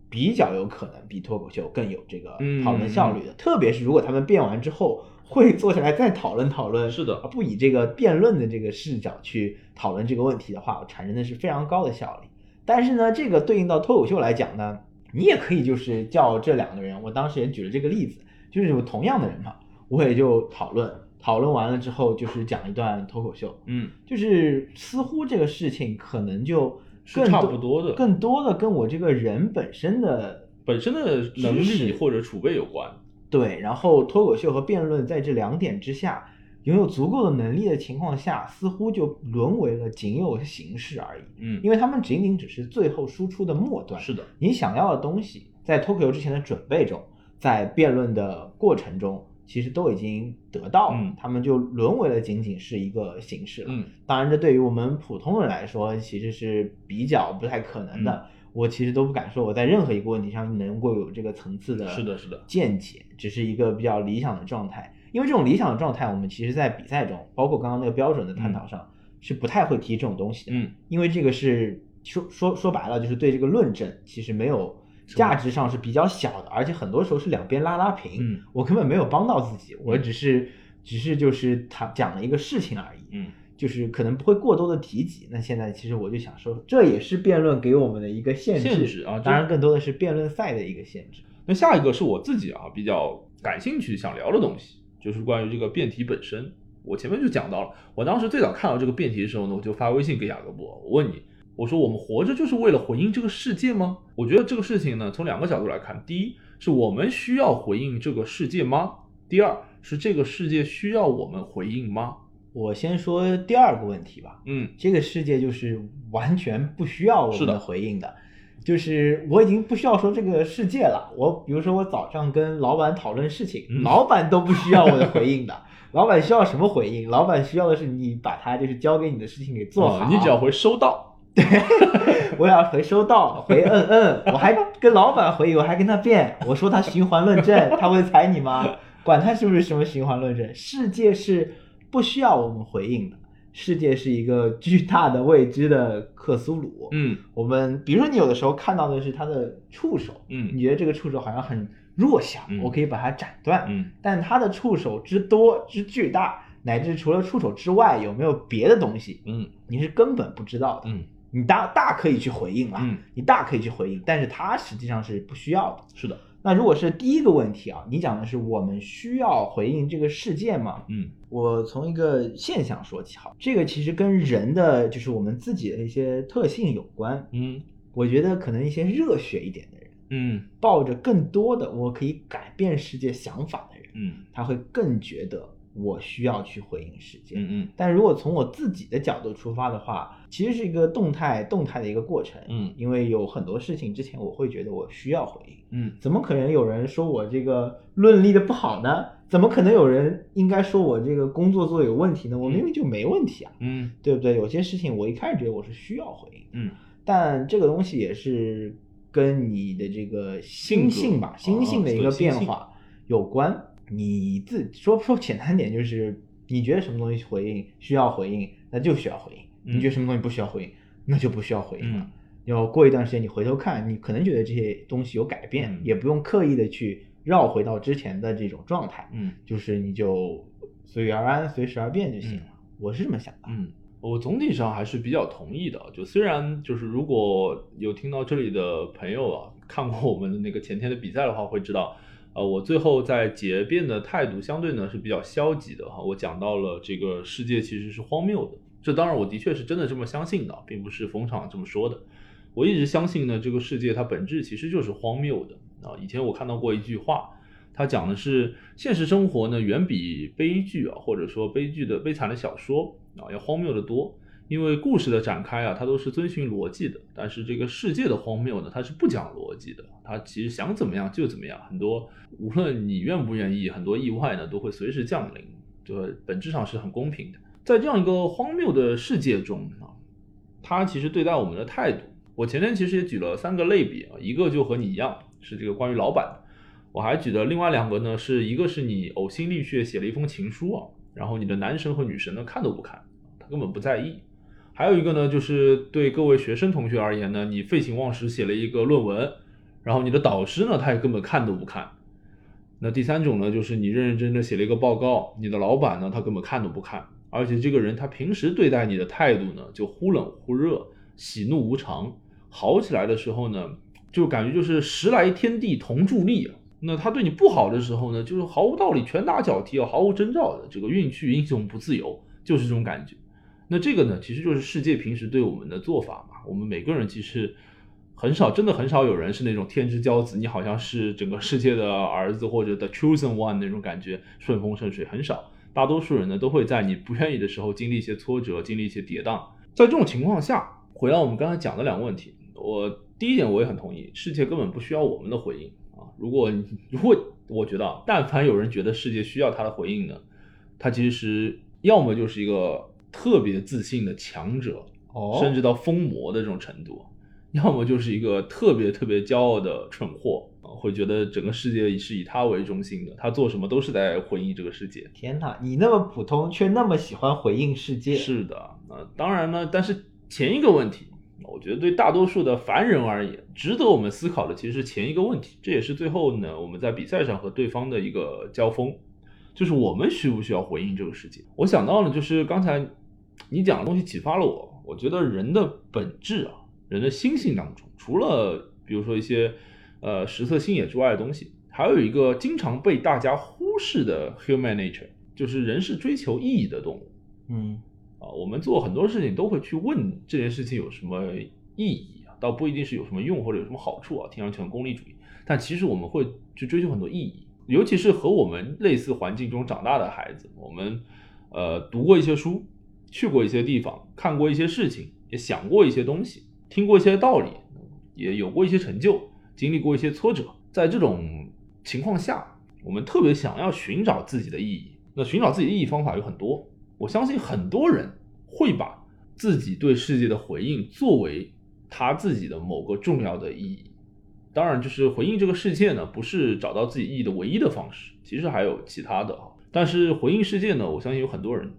比较有可能比脱口秀更有这个讨论效率的，特别是如果他们辩完之后。会坐下来再讨论讨论，是的，而不以这个辩论的这个视角去讨论这个问题的话，产生的是非常高的效率。但是呢，这个对应到脱口秀来讲呢，你也可以就是叫这两个人，我当时也举了这个例子，就是有同样的人嘛，我也就讨论，讨论完了之后就是讲一段脱口秀，嗯，就是似乎这个事情可能就更差不多的，更多的跟我这个人本身的本身的能力或者储备有关。对，然后脱口秀和辩论在这两点之下，拥有足够的能力的情况下，似乎就沦为了仅有形式而已。嗯，因为他们仅仅只是最后输出的末端。是的，你想要的东西，在脱口秀之前的准备中，在辩论的过程中，其实都已经得到了。他们就沦为了仅仅是一个形式了。嗯，当然，这对于我们普通人来说，其实是比较不太可能的。我其实都不敢说我在任何一个问题上能够有这个层次的，是的，是的见解，只是一个比较理想的状态。因为这种理想的状态，我们其实在比赛中，包括刚刚那个标准的探讨上，是不太会提这种东西的。嗯，因为这个是说说说白了，就是对这个论证其实没有价值上是比较小的，而且很多时候是两边拉拉平。嗯，我根本没有帮到自己，我只是只是就是他讲了一个事情而已。嗯。就是可能不会过多的提及。那现在其实我就想说，这也是辩论给我们的一个限制啊，当然更多的是辩论赛的一个限制。那下一个是我自己啊比较感兴趣想聊的东西，就是关于这个辩题本身。我前面就讲到了，我当时最早看到这个辩题的时候呢，我就发微信给雅各布，我问你，我说我们活着就是为了回应这个世界吗？我觉得这个事情呢，从两个角度来看，第一是我们需要回应这个世界吗？第二是这个世界需要我们回应吗？我先说第二个问题吧。嗯，这个世界就是完全不需要我们的回应的，就是我已经不需要说这个世界了。我比如说我早上跟老板讨论事情，老板都不需要我的回应的。老板需要什么回应？老板需要的是你把他就是交给你的事情给做好。哦你只要回收到，对 *laughs* 我要回收到，回嗯嗯，我还跟老板回，我还跟他辩，我说他循环论证，他会踩你吗？管他是不是什么循环论证，世界是不需要我们回应的，世界是一个巨大的未知的克苏鲁。嗯。我们比如说你有的时候看到的是它的触手，嗯。你觉得这个触手好像很弱小，嗯。我可以把它斩断，嗯。但它的触手之多之巨大，乃至除了触手之外有没有别的东西，嗯。你是根本不知道的。嗯，你大大可以去回应啊，嗯。你大可以去回应，但是它实际上是不需要的。是的，那如果是第一个问题啊，你讲的是我们需要回应这个世界吗？嗯我从一个现象说起好，这个其实跟人的就是我们自己的一些特性有关。嗯我觉得可能一些热血一点的人，嗯抱着更多的我可以改变世界想法的人，嗯他会更觉得我需要去回应世界。嗯嗯但如果从我自己的角度出发的话，其实是一个动态动态的一个过程。嗯因为有很多事情之前我会觉得我需要回应，嗯怎么可能有人说我这个论立的不好呢？怎么可能有人应该说我这个工作做得有问题呢？我明明就没问题啊，嗯。对不对？有些事情我一开始觉得我是需要回应，嗯。但这个东西也是跟你的这个心性吧，性心性的一个变化有关。你自说说简单点，就是你觉得什么东西回应需要回应，那就需要回应；嗯。你觉得什么东西不需要回应，那就不需要回应了。嗯。要过一段时间，你回头看，你可能觉得这些东西有改变，嗯。也不用刻意的去绕回到之前的这种状态，嗯就是你就随遇而安，随时而变就行了。嗯我是这么想的。嗯，我总体上还是比较同意的。就虽然就是如果有听到这里的朋友啊，看过我们的那个前天的比赛的话，会知道，呃，我最后在结辩的态度相对呢是比较消极的哈。我讲到了这个世界其实是荒谬的，这当然我的确是真的这么相信的，并不是逢场这么说的。我一直相信呢，这个世界它本质其实就是荒谬的啊。以前我看到过一句话，它讲的是现实生活呢远比悲剧啊，或者说悲剧的悲惨的小说啊要荒谬的多。因为故事的展开啊，它都是遵循逻辑的，但是这个世界的荒谬呢，它是不讲逻辑的，它其实想怎么样就怎么样。很多无论你愿不愿意，很多意外呢都会随时降临，就本质上是很公平的。在这样一个荒谬的世界中啊，它其实对待我们的态度，我前天其实也举了三个类比啊，一个就和你一样是这个关于老板的，我还举的另外两个呢，是一个是你呕心沥血写了一封情书啊，然后你的男神和女神呢看都不看，他根本不在意。还有一个呢，就是对各位学生同学而言呢，你废寝忘食写了一个论文，然后你的导师呢，他也根本看都不看。那第三种呢，就是你认认真真写了一个报告，你的老板呢，他根本看都不看，而且这个人他平时对待你的态度呢，就忽冷忽热，喜怒无常。好起来的时候呢，就感觉就是时来天地同助力啊。那他对你不好的时候呢，就是毫无道理，拳打脚踢啊，毫无征兆的，这个运去英雄不自由，就是这种感觉。那这个呢，其实就是世界平时对我们的做法嘛。我们每个人其实很少，真的很少有人是那种天之骄子，你好像是整个世界的儿子或者 the chosen one 那种感觉，顺风顺水很少。大多数人呢，都会在你不愿意的时候经历一些挫折，经历一些跌宕。在这种情况下，回到我们刚才讲的两个问题，我第一点我也很同意，世界根本不需要我们的回应啊。如果 *laughs* 如果我觉得啊，但凡有人觉得世界需要他的回应呢，他其实要么就是一个特别自信的强者，哦甚至到疯魔的这种程度，要么就是一个特别特别骄傲的蠢货啊，会觉得整个世界是以他为中心的，他做什么都是在回应这个世界。天哪，你那么普通，却那么喜欢回应世界，是的，呃，当然呢，但是前一个问题，我觉得对大多数的凡人而言，值得我们思考的其实是前一个问题，这也是最后呢我们在比赛上和对方的一个交锋，就是我们需不需要回应这个世界？我想到了，就是刚才你讲的东西启发了我，我觉得人的本质啊，人的心性当中，除了比如说一些呃食色性也之外的东西，还有一个经常被大家忽视的 human nature，就是人是追求意义的动物。嗯啊，我们做很多事情都会去问这件事情有什么意义啊，倒不一定是有什么用或者有什么好处啊，听上去很功利主义，但其实我们会去追求很多意义，尤其是和我们类似环境中长大的孩子，我们呃读过一些书，去过一些地方，看过一些事情，也想过一些东西，听过一些道理，也有过一些成就，经历过一些挫折，在这种情况下，我们特别想要寻找自己的意义。那寻找自己意义方法有很多，我相信很多人会把自己对世界的回应作为他自己的某个重要的意义。当然，就是回应这个世界呢，不是找到自己意义的唯一的方式，其实还有其他的啊。但是回应世界呢，我相信有很多人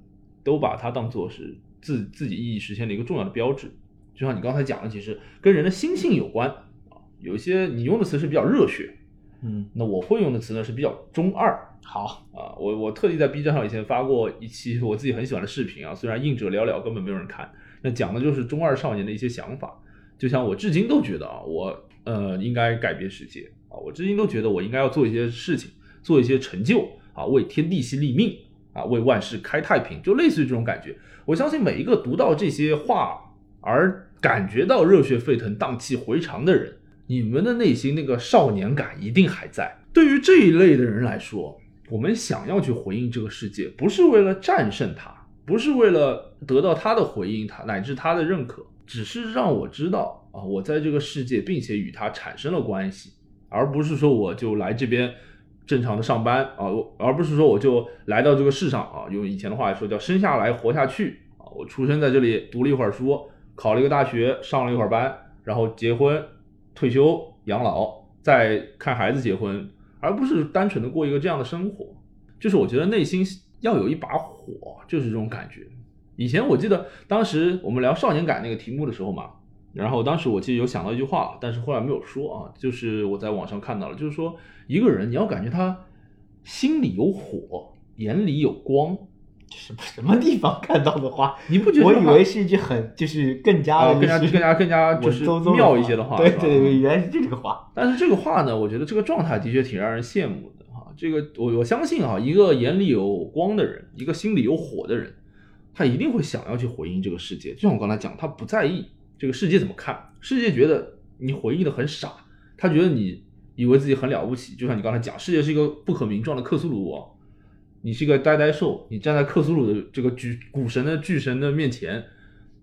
都把它当做是自自己意义实现的一个重要的标志。就像你刚才讲的，其实跟人的心性有关啊。有一些你用的词是比较热血，嗯，那我会用的词呢是比较中二。好，啊，我我特地在 B 站上以前发过一期我自己很喜欢的视频啊，虽然应者寥寥，根本没有人看。那讲的就是中二少年的一些想法，就像我至今都觉得啊，我呃应该改变世界啊，我至今都觉得我应该要做一些事情，做一些成就啊，为天地心立命啊，为万世开太平，就类似于这种感觉。我相信每一个读到这些话而感觉到热血沸腾、荡气回肠的人，你们的内心那个少年感一定还在。对于这一类的人来说，我们想要去回应这个世界，不是为了战胜它，不是为了得到他的回应，他乃至他的认可，只是让我知道啊，我在这个世界，并且与他产生了关系，而不是说我就来这边正常的上班啊，我而不是说我就来到这个世上啊，用以前的话说叫生下来活下去啊，我出生在这里，读了一会儿书，考了一个大学，上了一会儿班，然后结婚、退休、养老，再看孩子结婚。而不是单纯的过一个这样的生活，就是我觉得内心要有一把火，就是这种感觉。以前我记得当时我们聊少年感那个题目的时候嘛，然后当时我记得有想到一句话，但是后来没有说啊，就是我在网上看到了，就是说一个人你要感觉他心里有火，眼里有光，什么什么地方看到的话，你不觉得？我以为是一句很就是更加更加更加更加就是妙一些的话，对对对，原来是这个话。但是这个话呢，我觉得这个状态的确挺让人羡慕的哈。这个我我相信啊，一个眼里有光的人，一个心里有火的人，他一定会想要去回应这个世界。就像我刚才讲，他不在意这个世界怎么看，世界觉得你回应的很傻，他觉得你以为自己很了不起。就像你刚才讲，世界是一个不可名状的克苏鲁王。你是一个呆呆兽，你站在克苏鲁的这个巨古神的巨神的面前，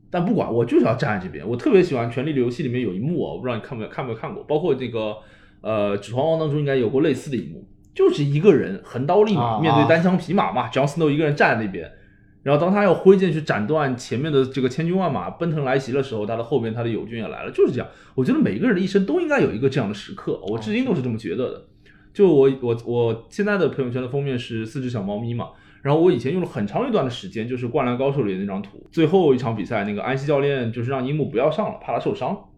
但不管我就是要站在这边。我特别喜欢《权力的游戏》里面有一幕啊，我不知道你看没有看没有看过，包括这个呃《指环王》当中应该有过类似的一幕，就是一个人横刀立马面对单枪匹马嘛，Jon Snow 一个人站在那边，然后当他要挥剑去斩断前面的这个千军万马奔腾来袭的时候，他的后边他的友军也来了，就是这样。我觉得每个人的一生都应该有一个这样的时刻，我至今都是这么觉得的。就我我我现在的朋友圈的封面是四只小猫咪嘛，然后我以前用了很长一段的时间，就是《灌篮高手》里的那张图，最后一场比赛，那个安西教练就是让樱木不要上了，怕他受伤，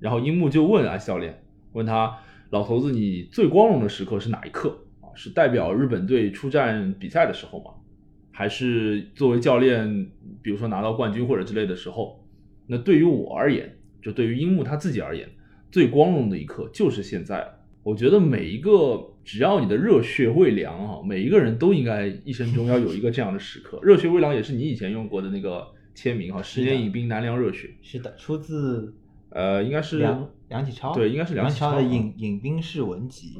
然后樱木就问安西教练，问他老头子，你最光荣的时刻是哪一刻啊？是代表日本队出战比赛的时候吗？还是作为教练，比如说拿到冠军或者之类的时候？那对于我而言，就对于樱木他自己而言，最光荣的一刻就是现在了。我觉得每一个只要你的热血未凉啊，每一个人都应该一生中要有一个这样的时刻。热血未凉也是你以前用过的那个签名哈，十年饮冰难凉热血。是的，出自呃，应该是梁梁启超。对，应该是梁启超的《饮饮冰式文集》。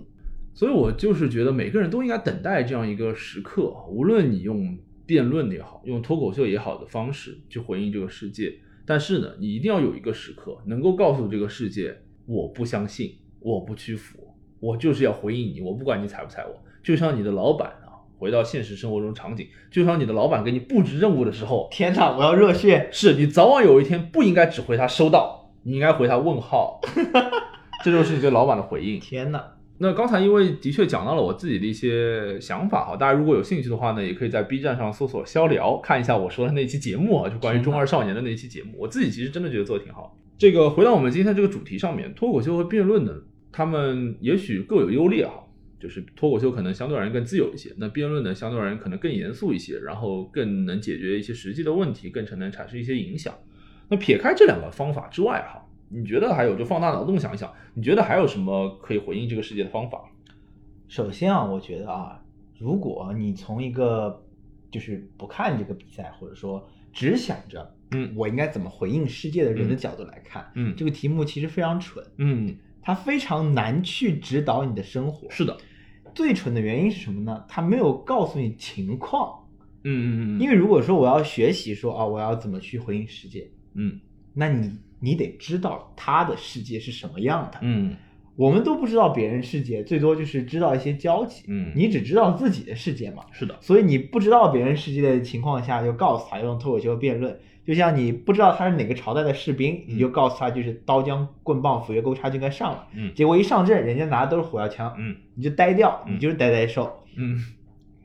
所以我就是觉得每个人都应该等待这样一个时刻，无论你用辩论也好，用脱口秀也好的方式去回应这个世界，但是呢，你一定要有一个时刻能够告诉这个世界，我不相信，我不屈服。我就是要回应你，我不管你踩不踩我。就像你的老板啊，回到现实生活中场景，就像你的老板给你布置任务的时候，天哪，我要热血！是你早晚有一天不应该只回他收到，你应该回他问号。*laughs* 这就是你对老板的回应。天哪！那刚才因为的确讲到了我自己的一些想法哈，大家如果有兴趣的话呢，也可以在 B 站上搜索“逍聊”，看一下我说的那期节目啊，就关于中二少年的那期节目。我自己其实真的觉得做的挺好。这个回到我们今天这个主题上面，脱口秀和辩论呢？他们也许各有优劣哈，就是脱口秀可能相对而言更自由一些，那辩论呢相对而言可能更严肃一些，然后更能解决一些实际的问题，更可能产生一些影响。那撇开这两个方法之外哈，你觉得还有就放大脑洞想一想，你觉得还有什么可以回应这个世界的方法？首先啊，我觉得啊，如果你从一个就是不看这个比赛，或者说只想着嗯我应该怎么回应世界的人的角度来看，嗯，这个题目其实非常蠢，嗯。它非常难去指导你的生活。是的，最蠢的原因是什么呢？他没有告诉你情况。嗯嗯嗯。因为如果说我要学习说啊，我要怎么去回应世界，嗯，那你你得知道他的世界是什么样的。嗯，我们都不知道别人世界，最多就是知道一些交集。嗯你只知道自己的世界嘛，是的，所以你不知道别人世界的情况下，就告诉他用脱口秀辩论。就像你不知道他是哪个朝代的士兵，你就告诉他就是刀枪棍棒斧钺钩叉就该上了。嗯结果一上阵，人家拿的都是火药枪，嗯你就呆掉，嗯你就是呆呆兽。嗯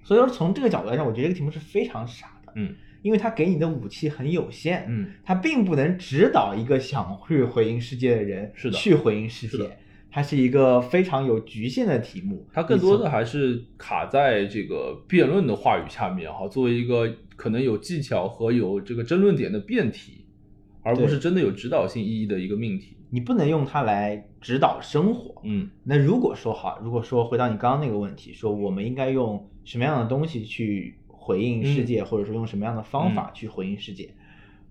所以说从这个角度来讲，我觉得这个题目是非常傻的，嗯因为他给你的武器很有限，嗯他并不能指导一个想去回应世界的人是的去回应世界，它是一个非常有局限的题目。它更多的还是卡在这个辩论的话语下面哈，作为一个可能有技巧和有这个争论点的辩题，而不是真的有指导性意义的一个命题。你不能用它来指导生活。嗯那如果说好，如果说回到你刚刚那个问题，说我们应该用什么样的东西去回应世界，或者说用什么样的方法去回应世界，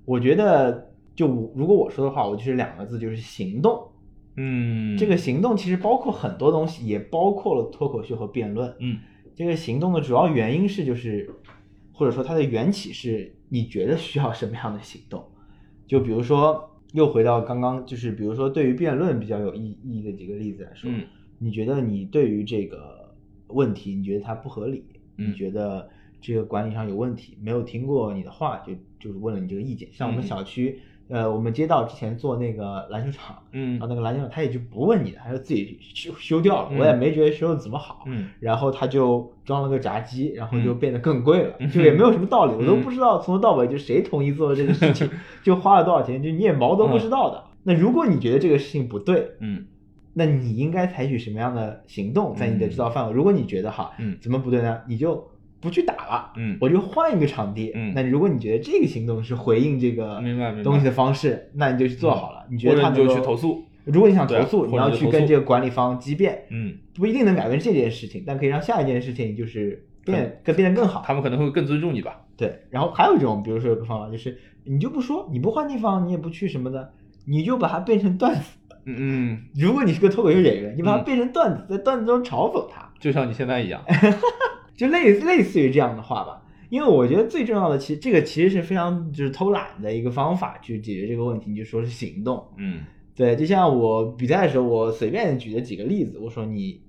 我觉得就如果我说的话，我就是两个字，就是行动。嗯，这个行动其实包括很多东西，也包括了脱口秀和辩论。嗯这个行动的主要原因是就是，或者说它的缘起是你觉得需要什么样的行动？就比如说，又回到刚刚，就是比如说对于辩论比较有意意义的几个例子来说，嗯你觉得你对于这个问题，你觉得它不合理，嗯你觉得这个管理上有问题，没有听过你的话，就就是问了你这个意见。像我们嗯小区，呃，我们街道之前做那个篮球场，嗯然后那个篮球场他也就不问你的，他就自己修修掉了，嗯我也没觉得修的怎么好。嗯然后他就装了个闸机，然后就嗯变得更贵了，嗯就也没有什么道理，*laughs* 我都嗯不知道从头到尾就谁同意做的这个事情，就花了多少钱，就你也毛都不知道的。那如果你觉得这个事情不对，嗯那你应该采取什么样的行动在你的知道范围？如果你觉得哈，嗯怎么不对呢？你就不去打了，嗯我就换一个场地。嗯那如果你觉得这个行动是回应这个明白东西的方式，那你就去做好了。你觉得他能够去投诉。如果你想投诉，你要去跟这个管理方激辩，嗯，不一定能改变这件事情，但可以让下一件事情就是变更变得更好。他们可能会更尊重你吧。对，然后还有一种，比如说有个方法就是，你就不说，你不换地方，你也不去什么的，你就把它变成段子。嗯嗯，如果你是个脱口秀演员，你把它嗯变成段子，在段子中嘲讽他，就像你现在一样。*laughs* 就类类似于这样的话吧。因为我觉得最重要的，其实这个其实是非常就是偷懒的一个方法去解决这个问题，你就说是行动。嗯对，就像我比赛的时候，我随便举了几个例子，我说你，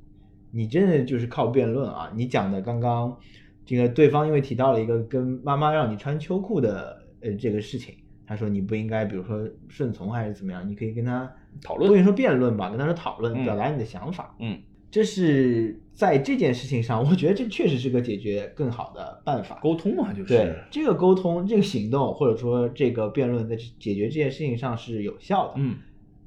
你真的就是靠辩论啊！你讲的刚刚这个对方因为提到了一个跟妈妈让你穿秋裤的呃这个事情，他说你不应该比如说顺从还是怎么样，你可以跟他讨论不跟你说辩论吧，跟他说讨论，嗯表达你的想法。嗯这是在这件事情上，我觉得这确实是个解决更好的办法。沟通嘛，就是对这个沟通、这个行动，或者说这个辩论，在解决这件事情上是有效的。嗯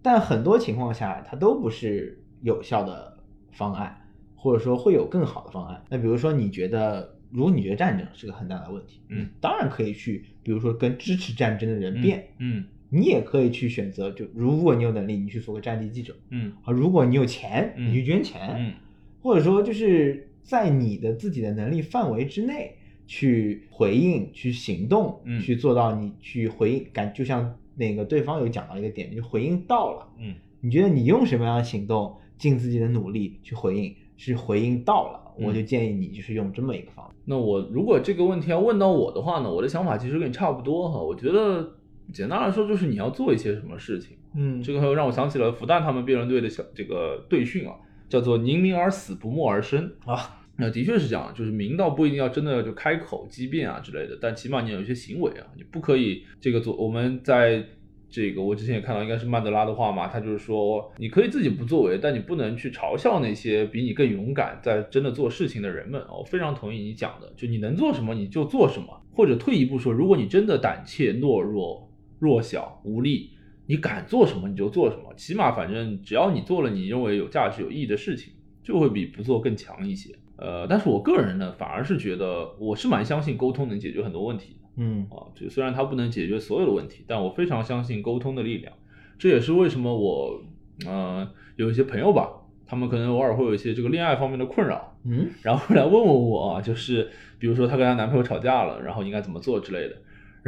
但很多情况下，它都不是有效的方案，或者说会有更好的方案。那比如说，你觉得，如果你觉得战争是个很大的问题，嗯，当然可以去，比如说跟支持战争的人辩，嗯你也可以去选择，就如果你有能力，你去做个战地记者。嗯。啊；如果你有钱，嗯。你去捐钱，嗯。或者说就是在你的自己的能力范围之内去回应、去行动，嗯。去做到你去回应感，就像那个对方有讲到一个点，就回应到了。嗯。你觉得你用什么样的行动，尽自己的努力去回应，是回应到了，嗯。我就建议你就是用这么一个方法。那我如果这个问题要问到我的话呢，我的想法其实跟你差不多哈。我觉得简单来说就是你要做一些什么事情。嗯这个让我想起了复旦他们辩论队的小这个队训啊，叫做“宁鸣而死，不默而生”啊，那的确是这样，就是明道不一定要真的就开口激辩啊之类的，但起码你有一些行为啊，你不可以这个做。我们在这个我之前也看到，应该是曼德拉的话嘛，他就是说，你可以自己不作为，但你不能去嘲笑那些比你更勇敢在真的做事情的人们。我非常同意你讲的，就你能做什么你就做什么，或者退一步说，如果你真的胆怯、懦弱、弱小、无力。你敢做什么你就做什么，起码反正只要你做了你认为有价值、有意义的事情，就会比不做更强一些。呃，但是我个人呢，反而是觉得我是蛮相信沟通能解决很多问题的嗯啊。就虽然它不能解决所有的问题，但我非常相信沟通的力量。这也是为什么我呃有一些朋友吧，他们可能偶尔会有一些这个恋爱方面的困扰，嗯然后来问问我啊，就是比如说她跟她男朋友吵架了，然后应该怎么做之类的。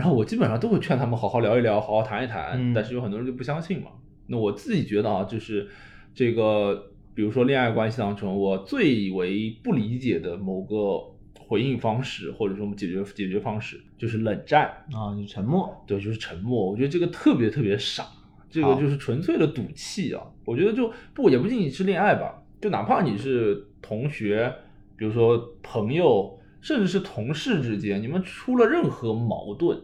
然后我基本上都会劝他们好好聊一聊，好好谈一谈。嗯但是有很多人就不相信嘛。那我自己觉得啊，就是这个，比如说恋爱关系当中，我最为不理解的某个回应方式，或者说我们解决解决方式，就是冷战。啊，就沉默。对，就是沉默。我觉得这个特别特别傻。这个就是纯粹的赌气啊。我觉得就不也不仅仅是恋爱吧，就哪怕你是同学，比如说朋友，甚至是同事之间，你们出了任何矛盾，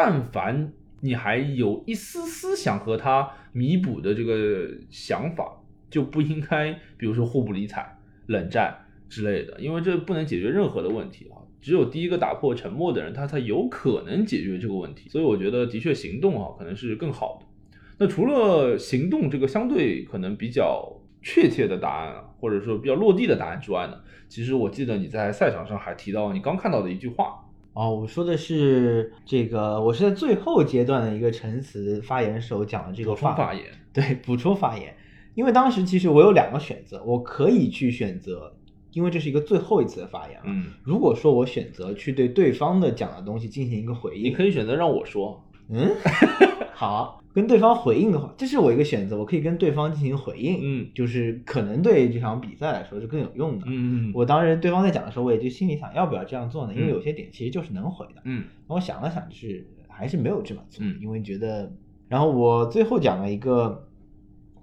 但凡你还有一丝丝想和他弥补的这个想法，就不应该，比如说互不理睬、冷战之类的，因为这不能解决任何的问题啊。只有第一个打破沉默的人，他才有可能解决这个问题。所以我觉得，的确行动啊，可能是更好的。那除了行动这个相对可能比较确切的答案啊，或者说比较落地的答案之外呢，其实我记得你在赛场上还提到你刚看到的一句话哦，我说的是这个，我是在最后阶段的一个陈词发言时候讲的这个话发言，对，补充发言。因为当时其实我有两个选择，我可以去选择。因为这是一个最后一次的发言嗯，如果说我选择去对对方的讲的东西进行一个回应，你可以选择让我说，嗯，*laughs* 好，跟对方回应的话，这是我一个选择，我可以跟对方进行回应，嗯，就是可能对这场比赛来说是更有用的，嗯嗯，我当时对方在讲的时候，我也就心里想要不要这样做呢？因为有些点其实就是能回的，嗯，我想了想，就是还是没有这么做，嗯，因为觉得，然后我最后讲了一个。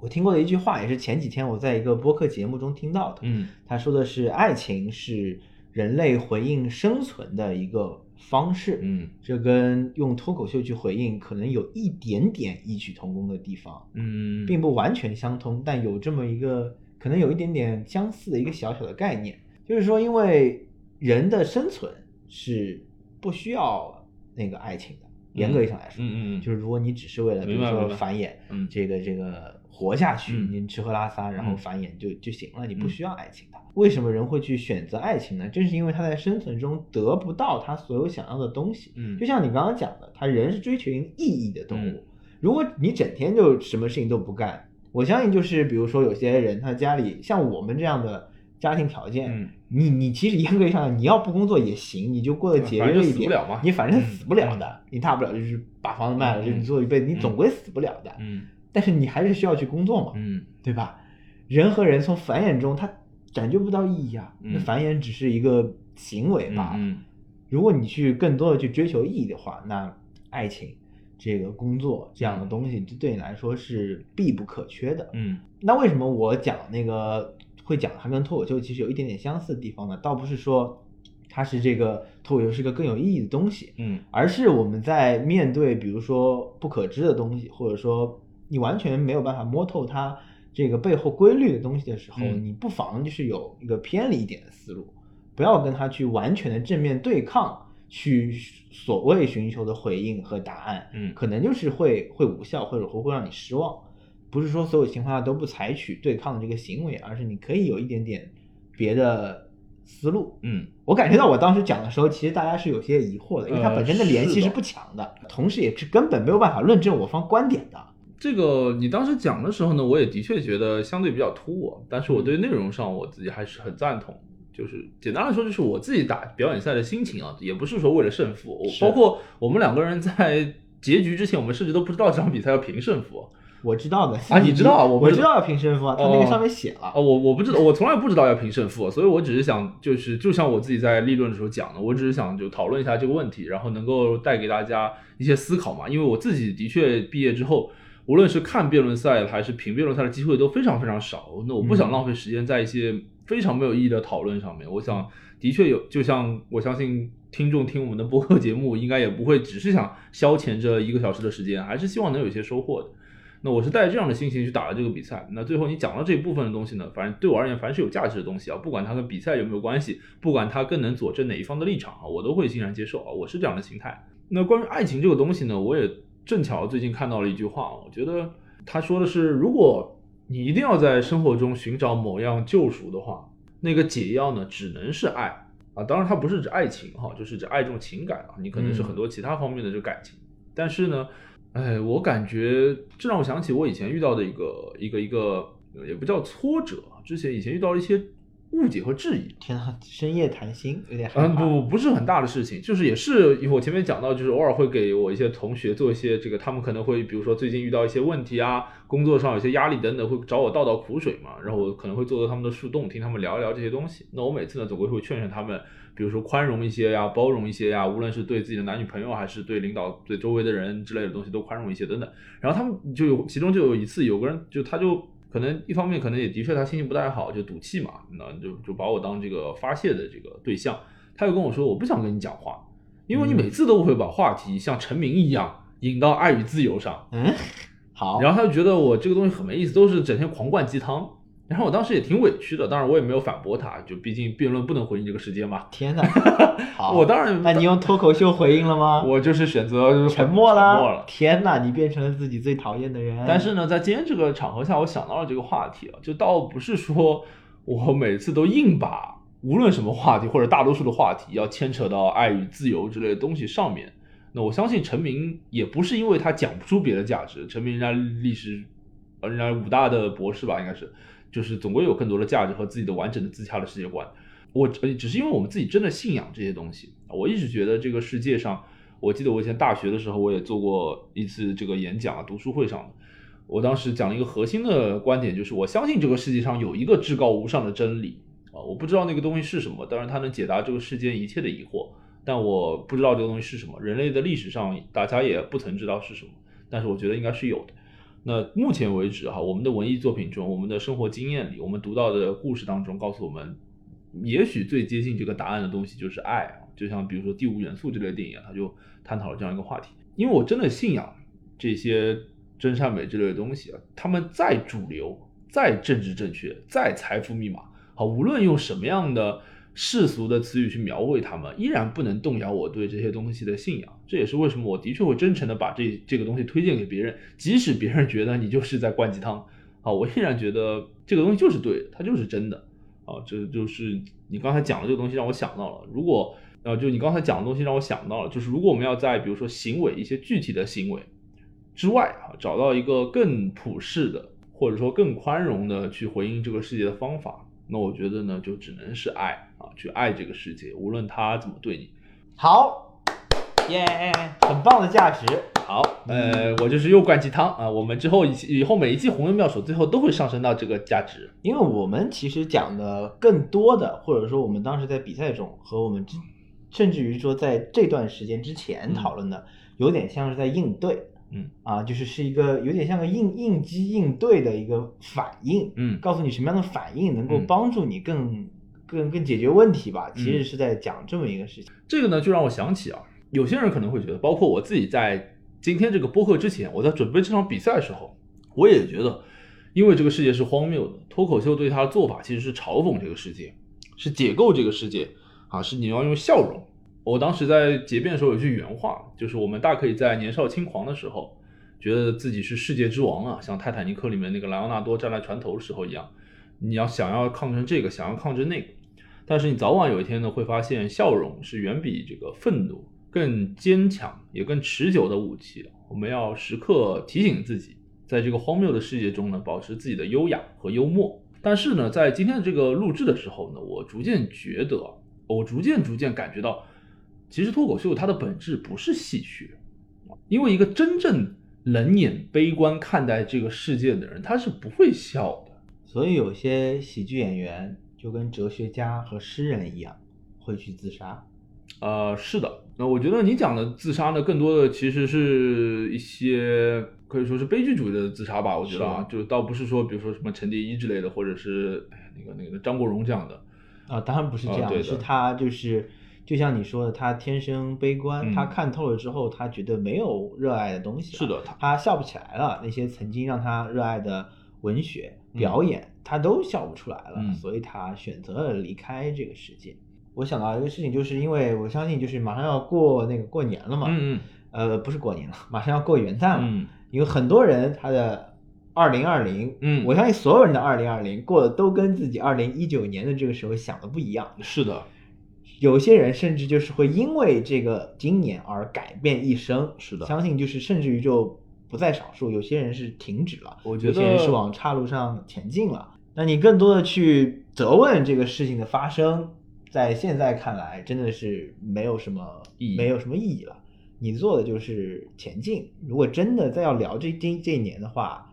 我听过的一句话，也是前几天我在一个播客节目中听到的。嗯，他说的是，爱情是人类回应生存的一个方式。嗯，这跟用脱口秀去回应可能有一点点异曲同工的地方。嗯，并不完全相通，但有这么一个可能有一点点相似的一个小小的概念，就是说，因为人的生存是不需要那个爱情的。严格意义上来说，嗯嗯，就是如果你只是为了比如说繁衍，嗯，这个这个活下去，你吃喝拉撒，然后繁衍就就行了，你不需要爱情的。为什么人会去选择爱情呢？正是因为他在生存中得不到他所有想要的东西。嗯，就像你刚刚讲的，他人是追求意义的动物。如果你整天就什么事情都不干，我相信就是比如说有些人他家里像我们这样的。家庭条件，你你其实严格意义上，你要不工作也行，你就过得节约一点，你反正死不了的，你大不了就是把房子卖了，就你做一辈子，你总归死不了的。嗯，但是你还是需要去工作嘛，嗯，对吧？人和人从繁衍中他感觉不到意义啊，那繁衍只是一个行为吧。嗯，如果你去更多的去追求意义的话，那爱情、这个工作这样的东西，就对你来说是必不可缺的。嗯，那为什么我讲那个？会讲它跟脱口秀其实有一点点相似的地方呢，倒不是说它是这个脱口秀是个更有意义的东西，嗯，而是我们在面对比如说不可知的东西，或者说你完全没有办法摸透它这个背后规律的东西的时候，你不妨就是有一个偏离一点的思路，不要跟它去完全的正面对抗，去所谓寻求的回应和答案，嗯，可能就是会会无效，或者会会让你失望。不是说所有情况下都不采取对抗的这个行为，而是你可以有一点点别的思路。嗯，我感觉到我当时讲的时候，其实大家是有些疑惑的，因为它本身的联系是不强的，同时也是根本没有办法论证我方观点的。这个你当时讲的时候呢，我也的确觉得相对比较突兀，但是我对内容上我自己还是很赞同。就是简单来说，就是我自己打表演赛的心情啊，也不是说为了胜负，包括我们两个人在 *laughs* 结局之前，我们甚至都不知道这场比赛要评胜负。我知道的啊，你知道啊？我 *laughs* 我知道要评胜负啊，他那个上面写了。哦，我我不知道，我从来不知道要评胜负，所以我只是想，就是就像我自己在立论的时候讲的，我只是想就讨论一下这个问题，然后能够带给大家一些思考嘛。因为我自己的确毕业之后，无论是看辩论赛还是评辩论赛的机会都非常非常少，那我不想浪费时间在一些非常没有意义的讨论上面。我想，的确有，就像我相信听众听我们的播客节目，应该也不会只是想消遣这一个小时的时间，还是希望能有一些收获的。那我是带着这样的心情去打了这个比赛。那最后你讲到这一部分的东西呢，反正对我而言，凡是有价值的东西啊，不管它跟比赛有没有关系，不管它更能佐证哪一方的立场啊，我都会欣然接受啊。我是这样的心态。那关于爱情这个东西呢，我也正巧最近看到了一句话，我觉得他说的是，如果你一定要在生活中寻找某样救赎的话，那个解药呢，只能是爱啊。当然，它不是指爱情哈，就是指爱这种情感啊。你可能是很多其他方面的这个感情，但是呢。哎，我感觉这让我想起我以前遇到的一个一个一个，也不叫挫折，之前以前遇到了一些误解和质疑。天呐，深夜谈心有点。嗯，不，不是很大的事情，就是也是，我前面讲到，就是偶尔会给我一些同学做一些这个，他们可能会比如说最近遇到一些问题啊，工作上有些压力等等，会找我倒倒苦水嘛，然后我可能会做做他们的树洞，听他们聊一聊这些东西。那我每次呢，总归会劝劝他们。比如说宽容一些呀，包容一些呀，无论是对自己的男女朋友，还是对领导、对周围的人之类的东西，都宽容一些等等。然后他们就有，其中就有一次，有个人就他就可能一方面可能也的确他心情不太好，就赌气嘛，那就就把我当这个发泄的这个对象。他又跟我说，我不想跟你讲话，因为你每次都会把话题像陈明一样引到爱与自由上。嗯，好。然后他就觉得我这个东西很没意思，都是整天狂灌鸡汤。然后我当时也挺委屈的，当然我也没有反驳他，就毕竟辩论不能回应这个世界嘛。天哪，好，我当然，那你用脱口秀回应了吗？我就是选择沉默了。沉默了。天哪，你变成了自己最讨厌的人。但是呢，在今天这个场合下，我想到了这个话题啊，就倒不是说我每次都硬把无论什么话题或者大多数的话题要牵扯到爱与自由之类的东西上面。那我相信陈明也不是因为他讲不出别的价值，陈明人家历史，人家武大的博士吧，应该是。就是总归有更多的价值和自己的完整的自洽的世界观。我只是因为我们自己真的信仰这些东西。我一直觉得这个世界上，我记得我以前大学的时候我也做过一次这个演讲啊，读书会上。我当时讲了一个核心的观点，就是我相信这个世界上有一个至高无上的真理啊，我不知道那个东西是什么，当然它能解答这个世间一切的疑惑，但我不知道这个东西是什么。人类的历史上大家也不曾知道是什么，但是我觉得应该是有的。那目前为止哈，我们的文艺作品中，我们的生活经验里，我们读到的故事当中，告诉我们，也许最接近这个答案的东西就是爱啊。就像比如说《第五元素》这类电影啊，它就探讨了这样一个话题。因为我真的信仰这些真善美之类的东西啊，他们再主流、再政治正确、再财富密码，好，无论用什么样的。世俗的词语去描绘他们，依然不能动摇我对这些东西的信仰。这也是为什么我的确会真诚的把这这个东西推荐给别人，即使别人觉得你就是在灌鸡汤，啊，我依然觉得这个东西就是对，它就是真的。啊，这就是你刚才讲的这个东西让我想到了，如果呃，就你刚才讲的东西让我想到了，就是如果我们要在比如说行为一些具体的行为之外啊，找到一个更普世的或者说更宽容的去回应这个世界的方法。那我觉得呢，就只能是爱啊，去爱这个世界，无论他怎么对你。好，耶，很棒的价值。好，呃，我就是又灌鸡汤啊。我们之后以以后每一季红人妙手最后都会上升到这个价值，因为我们其实讲的更多的，或者说我们当时在比赛中和我们之，甚至于说在这段时间之前讨论的，有点像是在应对。嗯啊，就是是一个有点像个应应激应对的一个反应，嗯，告诉你什么样的反应能够帮助你更更更解决问题吧。其实是在讲这么一个事情。这个呢，就让我想起啊，有些人可能会觉得，包括我自己在今天这个播客之前，我在准备这场比赛的时候，我也觉得，因为这个世界是荒谬的，脱口秀对他的做法其实是嘲讽这个世界，是解构这个世界啊，是你要用笑容。我当时在结辩的时候有句原话，就是我们大可以在年少轻狂的时候，觉得自己是世界之王啊，像泰坦尼克里面那个莱昂纳多站在船头的时候一样。你要想要抗争这个，想要抗争那个，但是你早晚有一天呢，会发现笑容是远比这个愤怒更坚强也更持久的武器。我们要时刻提醒自己，在这个荒谬的世界中呢，保持自己的优雅和幽默。但是呢，在今天的这个录制的时候呢，我逐渐觉得，我逐渐逐渐感觉到。其实脱口秀它的本质不是戏谑，因为一个真正冷眼悲观看待这个世界的人，他是不会笑的。所以有些喜剧演员就跟哲学家和诗人一样，会去自杀。呃，是的。那我觉得你讲的自杀呢，更多的其实是一些可以说是悲剧主义的自杀吧。我觉得啊，就倒不是说，比如说什么陈蝶衣之类的，或者是那个那个张国荣这样的。啊，当然不是这样，是他就是。就像你说的，他天生悲观，他看透了之后，他觉得没有热爱的东西，是的，他笑不起来了。那些曾经让他热爱的文学、表演，他都笑不出来了，所以他选择了离开这个世界。我想到一个事情，就是因为我相信，就是马上要过那个过年了嘛，嗯嗯，呃，不是过年了，马上要过元旦了，嗯，有很多人他的二零二零，嗯，我相信所有人的二零二零过的都跟自己二零一九年的这个时候想的不一样，是的。有些人甚至就是会因为这个今年而改变一生，是的，相信就是甚至于就不在少数。有些人是停止了，我觉得有些人是往岔路上前进了。那你更多的去责问这个事情的发生，在现在看来真的是没有什么意义，没有什么意义了。你做的就是前进。如果真的再要聊这这这一年的话，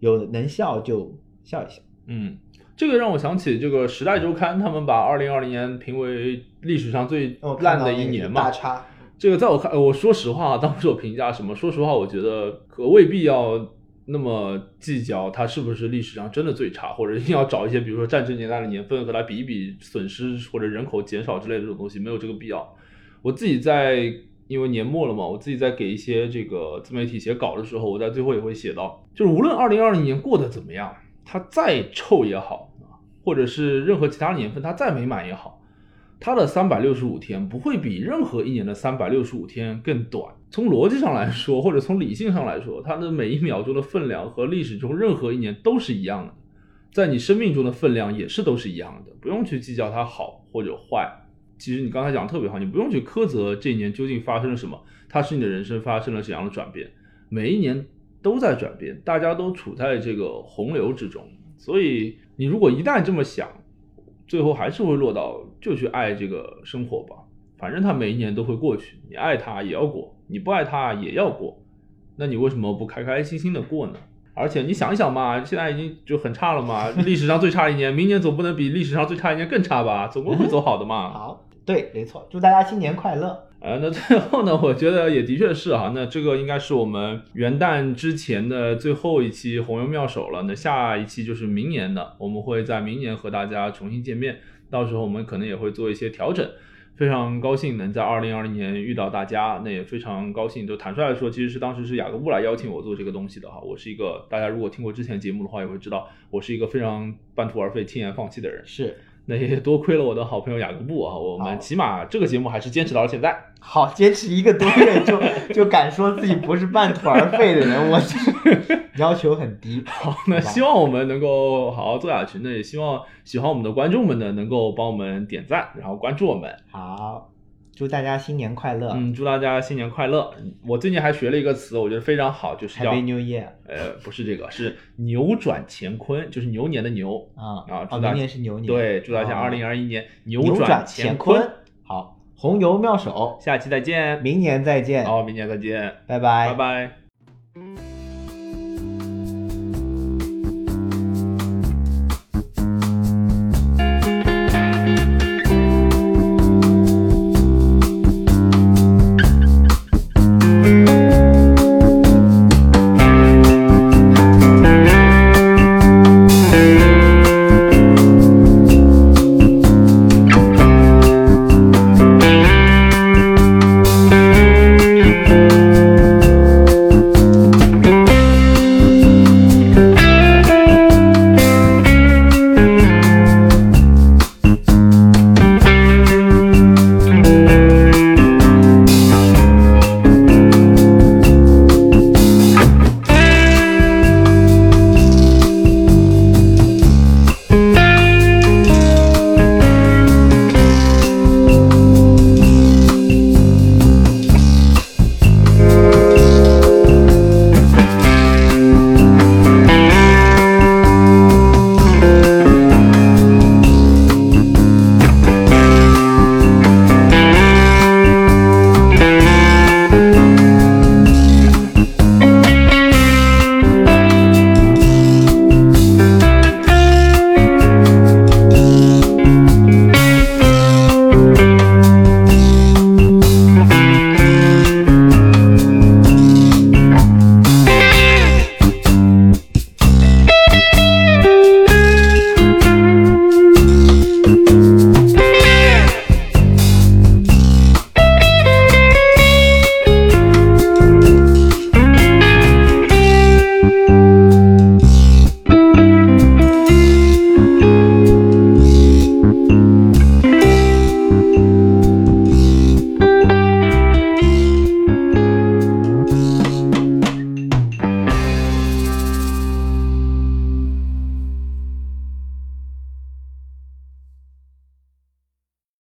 有能笑就笑一笑，嗯，这个让我想起这个《时代周刊》，他们把二零二零年评为历史上最烂的一年嘛。这个在我看，呃我说实话啊，当时我评价什么，说实话，我觉得可未必要那么计较它是不是历史上真的最差，或者一定要找一些比如说战争年代的年份和它比一比损失或者人口减少之类的这种东西，没有这个必要。我自己在因为年末了嘛，我自己在给一些这个自媒体写稿的时候，我在最后也会写到，就是无论二零二零年过得怎么样，它再臭也好，或者是任何其他年份它再美满也好。它的三百六十五天不会比任何一年的三百六十五天更短。从逻辑上来说，或者从理性上来说，它的每一秒钟的分量和历史中任何一年都是一样的，在你生命中的分量也是都是一样的，不用去计较它好或者坏。其实你刚才讲的特别好，你不用去苛责这一年究竟发生了什么，它是你的人生发生了怎样的转变，每一年都在转变，大家都处在这个洪流之中。所以你如果一旦这么想，最后还是会落到就去爱这个生活吧，反正它每一年都会过去，你爱它也要过，你不爱它也要过，那你为什么不开开心心的过呢？而且你想一想嘛，现在已经就很差了嘛，历史上最差一年，明年总不能比历史上最差一年更差吧？总归会走好的嘛。好，对，没错，祝大家新年快乐。呃，那最后呢，我觉得也的确是哈，那这个应该是我们元旦之前的最后一期红油妙手了。那下一期就是明年的，我们会在明年和大家重新见面，到时候我们可能也会做一些调整。非常高兴能在二零二零年遇到大家，那也非常高兴。就坦率来说，其实是当时是雅各布来邀请我做这个东西的哈。我是一个大家如果听过之前节目的话，也会知道我是一个非常半途而废、轻言放弃的人。是，那也多亏了我的好朋友雅各布啊，我们起码这个节目还是坚持到了现在。好，坚持一个多月就就敢说自己不是半途而废的人，我这 *laughs* 要求很低。好，那希望我们能够好好做下去。那也希望喜欢我们的观众们呢，能够帮我们点赞，然后关注我们。好，祝大家新年快乐、嗯，祝大家新年快乐。我最近还学了一个词，我觉得非常好，就是 Happy New Year 呃，不是这个，是扭转乾坤，就是牛年的牛。啊啊祝大哦，明年是牛年，对，祝大家哦二零二一年扭转乾坤。。好，红油妙手，下期再见。明年再见，好，明年再见，拜拜拜拜